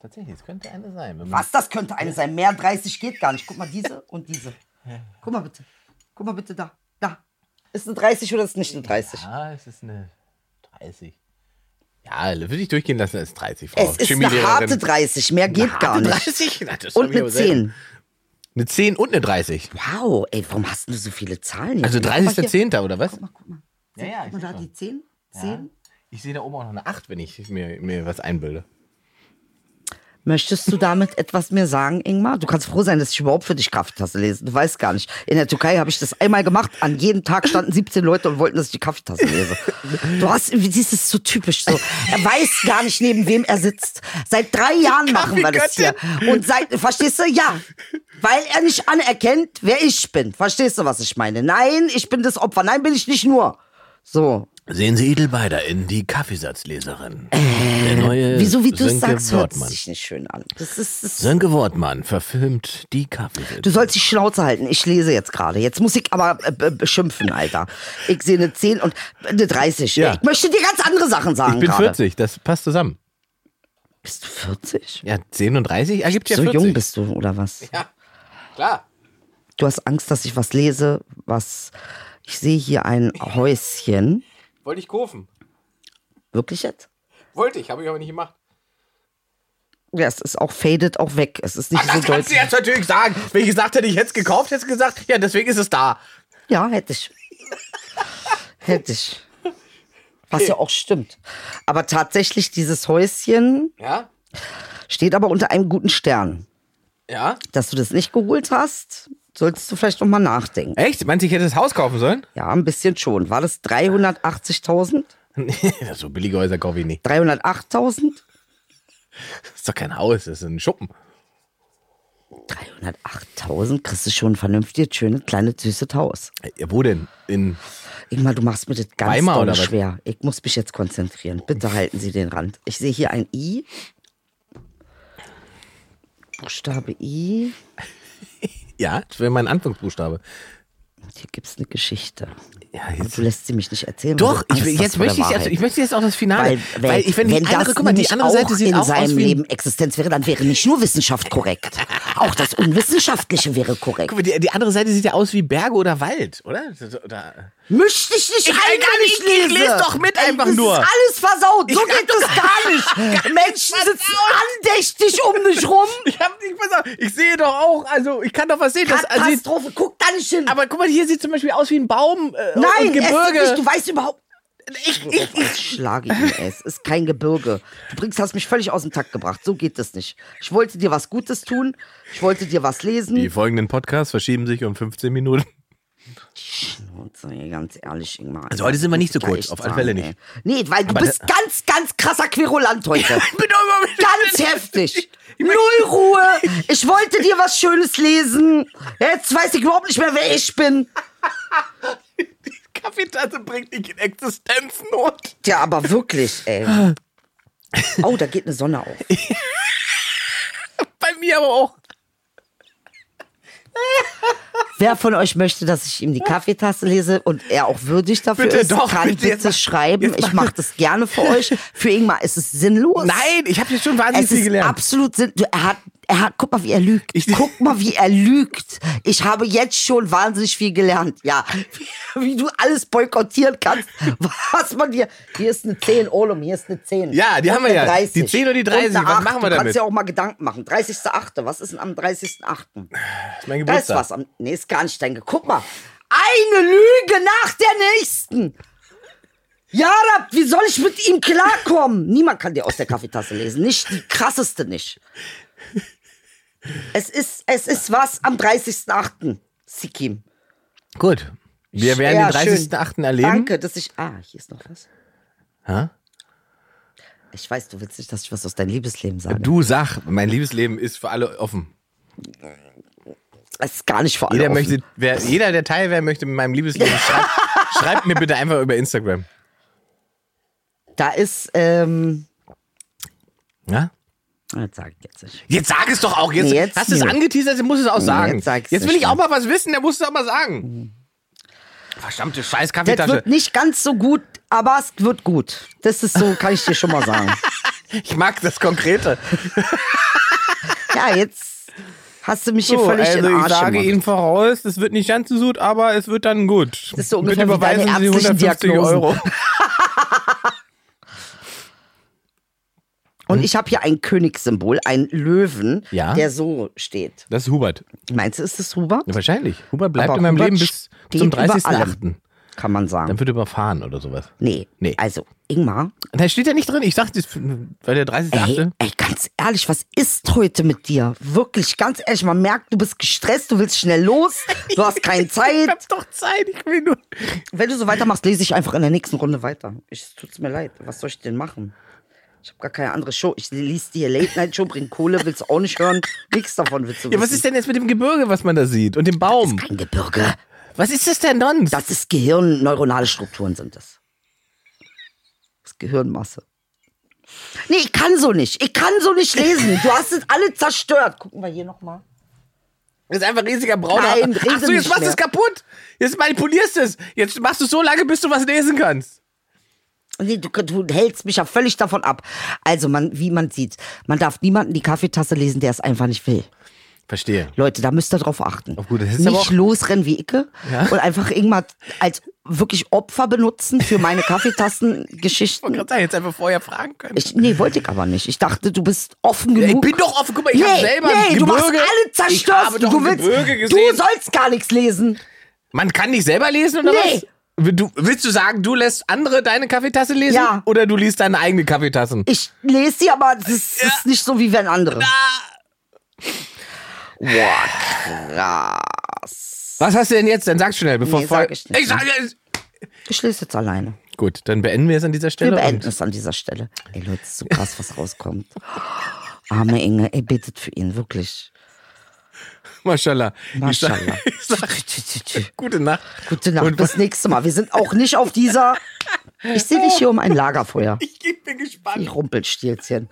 Tatsächlich, es könnte eine sein.
Was, das könnte eine sein? Mehr 30 geht gar nicht. Guck mal, diese und diese. Guck mal bitte. Guck mal bitte da. Da. Ist eine 30 oder ist nicht eine 30?
Ah, es ist eine 30. Ja, würde ich durchgehen lassen als 30 Frau.
Es ist eine harte 30, mehr geht gar
Harte
nicht.
30? Na, das
Und eine
selten.
10.
Eine 10 und eine 30.
Wow, ey, warum hast du so viele Zahlen hier?
Also
Guck mal hier.
30.10. oder was?
Guck mal, guck mal.
Ja, ja, ich
Guck mal da
schon.
die 10? 10?
Ich sehe da oben auch noch eine 8, wenn ich mir, mir was einbilde.
Möchtest du damit etwas mir sagen, Ingmar? Du kannst froh sein, dass ich überhaupt für dich Kaffeetasse lese. Du weißt gar nicht. In der Türkei habe ich das einmal gemacht. An jedem Tag standen 17 Leute und wollten, dass ich die Kaffeetasse lese. Du hast, wie siehst es so typisch so. Er weiß gar nicht, neben wem er sitzt. Seit drei Jahren machen wir das hier. Und seit, verstehst du? Ja. Weil er nicht anerkennt, wer ich bin. Verstehst du, was ich meine? Nein, ich bin das Opfer. Nein, bin ich nicht nur. So.
Sehen Sie Edelbeider in die Kaffeesatzleserin. Der neue
Wieso, wie du es
Sönke
sagst, hört
Wortmann.
sich nicht schön an. Das ist, das
Sönke Wortmann verfilmt die Kaffeesatzleserin.
Du sollst die Schnauze halten. Ich lese jetzt gerade. Jetzt muss ich aber äh, beschimpfen, Alter. Ich sehe eine 10 und eine 30.
Ja.
Ich möchte dir ganz andere Sachen sagen
Ich bin
gerade.
40, das passt zusammen.
Bist du 40?
Ja, 10 und 30 ergibt ja
so
40.
jung bist du, oder was?
Ja, klar.
Du hast Angst, dass ich was lese, was... Ich sehe hier ein Häuschen.
Wollte ich kaufen.
Wirklich jetzt?
Wollte ich, habe ich aber nicht gemacht.
Ja, es ist auch faded, auch weg. Es ist nicht
Ach,
so
das kannst du jetzt natürlich sagen. Wenn ich gesagt hätte, ich hätte es gekauft, hättest du gesagt, ja, deswegen ist es da.
Ja, hätte ich. hätte ich. Was ja auch stimmt. Aber tatsächlich, dieses Häuschen
Ja?
steht aber unter einem guten Stern.
Ja?
dass du das nicht geholt hast, solltest du vielleicht noch mal nachdenken.
Echt? Meinst du, ich hätte das Haus kaufen sollen?
Ja, ein bisschen schon. War das 380.000?
Nee, so billige Häuser kaufe ich nicht.
308.000?
Das ist doch kein Haus, das ist ein Schuppen.
308.000 kriegst du schon ein vernünftiges, schönes, kleines, süßes Haus.
Ja, wo denn? In.
Ingmar, du machst mir das ganz
Weimar oder was?
schwer. Ich muss mich jetzt konzentrieren. Bitte halten Sie den Rand. Ich sehe hier ein I. Buchstabe I.
Ja, das wäre mein Anfangsbuchstabe.
Hier gibt es eine Geschichte.
Ja, jetzt.
du lässt sie mich nicht erzählen.
Doch, ich, jetzt möchte ich, jetzt,
Wahrheit.
ich möchte jetzt auch das Finale.
Weil,
Weil, ich, wenn die andere,
das
guck mal, die andere Seite sieht
in
auch aus
seinem
wie.
Leben Existenz wäre, dann wäre nicht nur Wissenschaft korrekt. auch das Unwissenschaftliche wäre korrekt.
Guck mal, die, die andere Seite sieht ja aus wie Berge oder Wald, oder? Oder
Misch dich nicht
Ich-
ein, wenn
ich-
ich
ich
lese.
lese doch mit einfach
das
nur.
ist alles versaut. So
Ich
geht es gar nicht. Menschen sitzen andächtig um mich rum.
Ich hab nicht pass auf, ich sehe doch auch, also ich kann doch was sehen. Das, also,
Katastrophe. Guck da nicht hin.
aber guck mal, hier sieht zum Beispiel aus wie ein Baum äh,
Nein,
Gebirge.
nicht. Du weißt überhaupt.
ich, ich,
Ich schlage ihn, es ist kein Gebirge. Du bringst, hast mich völlig aus dem Takt gebracht. So geht das nicht. Ich wollte dir was Gutes tun. Ich wollte dir was lesen.
die folgenden Podcasts verschieben sich um 15 Minuten.
Ganz ehrlich, Ingmar.
Also heute sind wir nicht so kurz, auf alle Fälle
ey.
nicht.
Nee, weil du
Aber
bist ganz, ganz krasser Querulant heute.
Ich bin doch immer
Ganz heftig. Null Ruhe. Ich wollte dir was Schönes lesen. Jetzt weiß ich überhaupt nicht mehr, wer ich bin.
Die Kaffeetasse bringt dich in Existenznot.
Ja, aber wirklich, ey. Oh, da geht eine Sonne auf.
Bei mir aber auch.
Wer von euch möchte, dass ich ihm die Kaffeetasse lese und er auch würdig dafür
Bitte
ist,
doch,
kann
bitte,
bitte schreiben. Ich
mach-
mache das gerne für euch. Für Ingmar ist es sinnlos.
Nein, ich habe hier schon wahnsinnig
Es
viel
ist
gelernt.
absolut sinn. du- Er hat, er hat, guck mal, wie er lügt.
Ich-
guck mal, wie er lügt. Ich habe jetzt schon wahnsinnig viel gelernt. Ja, wie, wie du alles boykottieren kannst, was man dir. Hier ist eine 10, Olum, hier ist eine 10.
Ja, die
Und
haben wir ja.
30.
Die 10 und die 30.
Und
Was
8.
machen wir
du
damit?
kannst ja auch mal Gedanken machen. 30.8. Was ist denn am 30.8.?
Das ist mein
Da ist
Geburtstag.
was am. Nee, ist gar nicht dein. Guck mal. Eine Lüge nach der nächsten. Ja, wie soll ich mit ihm klarkommen? Niemand kann dir aus der Kaffeetasse lesen. Nicht die krasseste nicht. Es ist, es ist was am 30.8. Sikim.
Gut. Wir werden
Ja,
den 30.8.
schön.
erleben.
Danke, dass ich. Ah, hier ist noch was.
Hä?
Ich weiß, du willst nicht, dass ich was aus deinem Liebesleben sage.
Du sag, mein Liebesleben ist für alle offen.
Es ist gar nicht vor allem.
Jeder,
offen.
möchte, wer, jeder, der Teil werden möchte mit meinem Liebesleben, schreibt, schreibt mir bitte einfach über Instagram.
Da ist, ähm.
Ja?
Jetzt sag ich jetzt nicht.
Jetzt sag es doch auch. Jetzt,
Nee, jetzt
hast du es angeteasert, jetzt musst du es auch sagen.
jetzt sag's
jetzt will
nicht
ich auch mal was wissen, der muss es auch mal sagen. Verdammte scheiß
Das
Kaffeetasche.
wird nicht ganz so gut, aber es wird gut. Das ist so, kann ich dir schon mal sagen.
Ich mag das Konkrete.
Ja, jetzt hast du mich hier
So,
völlig
also
in den
ich
Arsch
sage
gemacht.
Ihnen voraus, es wird nicht ganz so gut, aber es wird dann gut.
Das ist so ungefähr
Bitte überweisen Sie
ärztlichen
150
Diagnosen.
Euro.
Und ich habe hier ein Königssymbol, ein Löwen,
Ja.
der so steht.
Das ist Hubert.
Meinst du, ist es Hubert?
Ja, wahrscheinlich. Hubert bleibt
Aber
in meinem
Hubert
Leben bis zum
über
30.8.
allem. Kann man sagen.
Dann wird er überfahren oder sowas.
Nee.
Nee.
Also, Ingmar,
Da steht ja nicht drin. Ich sag das, weil der 30.8.
ey, ey, ganz ehrlich, was ist heute mit dir? Wirklich, ganz ehrlich, man merkt, du bist gestresst, du willst schnell los, du hast keine
Ich
Zeit.
hab doch Zeit, ich will nur.
Wenn du so weitermachst, lese ich einfach in der nächsten Runde weiter. Ich, es tut's mir leid. Was soll ich denn machen? Ich habe gar keine andere Show. Ich liest dir Late Night Show, bring Kohle, willst du auch nicht hören. Nichts davon willst du
Ja, was
wissen.
ist denn jetzt mit dem Gebirge, was man da sieht? Und dem Baum?
Kein Gebirge.
Was ist das denn sonst?
Das ist Gehirn, neuronale Strukturen sind das. Das ist Gehirnmasse. Nee, ich kann so nicht. Ich kann so nicht lesen. Du hast es alle zerstört. Gucken wir hier nochmal.
Das ist einfach ein riesiger brauner.
Nein,
Ach so, jetzt machst du es kaputt. Jetzt manipulierst du es. Jetzt machst du es so lange, bis du was lesen kannst.
Nee, du, du hältst mich ja völlig davon ab. Also, man, wie man sieht, man darf niemanden die Kaffeetasse lesen, der es einfach nicht will.
Verstehe.
Leute, da müsst ihr drauf achten.
Oh, gut,
nicht
auch-
losrennen wie Icke
Ja.
und einfach irgendwann als wirklich Opfer benutzen für meine
Ich
Kaffeetassengeschichten.
wollte gerade sagen, jetzt einfach vorher fragen können.
Ich, nee, wollte ich aber nicht. Ich dachte, du bist offen
Ja,
genug.
ich bin doch offen. Guck mal, ich
nee,
hab selber
nee, du machst alle
Ich
zerstört.
habe doch
du, willst, du sollst gar nichts lesen.
Man kann nicht selber lesen oder
Nee.
was? Du, willst du sagen, du lässt andere deine Kaffeetasse lesen?
Ja.
Oder du liest deine eigene Kaffeetassen?
Ich lese sie, aber das ist, ist nicht so, wie wenn andere. Boah, krass.
Was hast du denn jetzt? Dann sag schnell, bevor
Nee, sag ich nicht.
Ich sag jetzt.
Ich lese jetzt alleine.
Gut, dann beenden wir es an dieser
Wir
Stelle.
beenden
und-
es an dieser Stelle. Ey, Leute, ist so krass, was rauskommt. Arme Inge, ey, betet für ihn, wirklich.
Maschallah.
Maschallah.
Ich sag, ich sag, gute Nacht.
Gute Nacht,
Und-
bis nächste Mal. Wir sind auch nicht auf dieser. Ich sehe dich hier um ein Lagerfeuer.
Ich bin gespannt.
Die Rumpelstilzchen.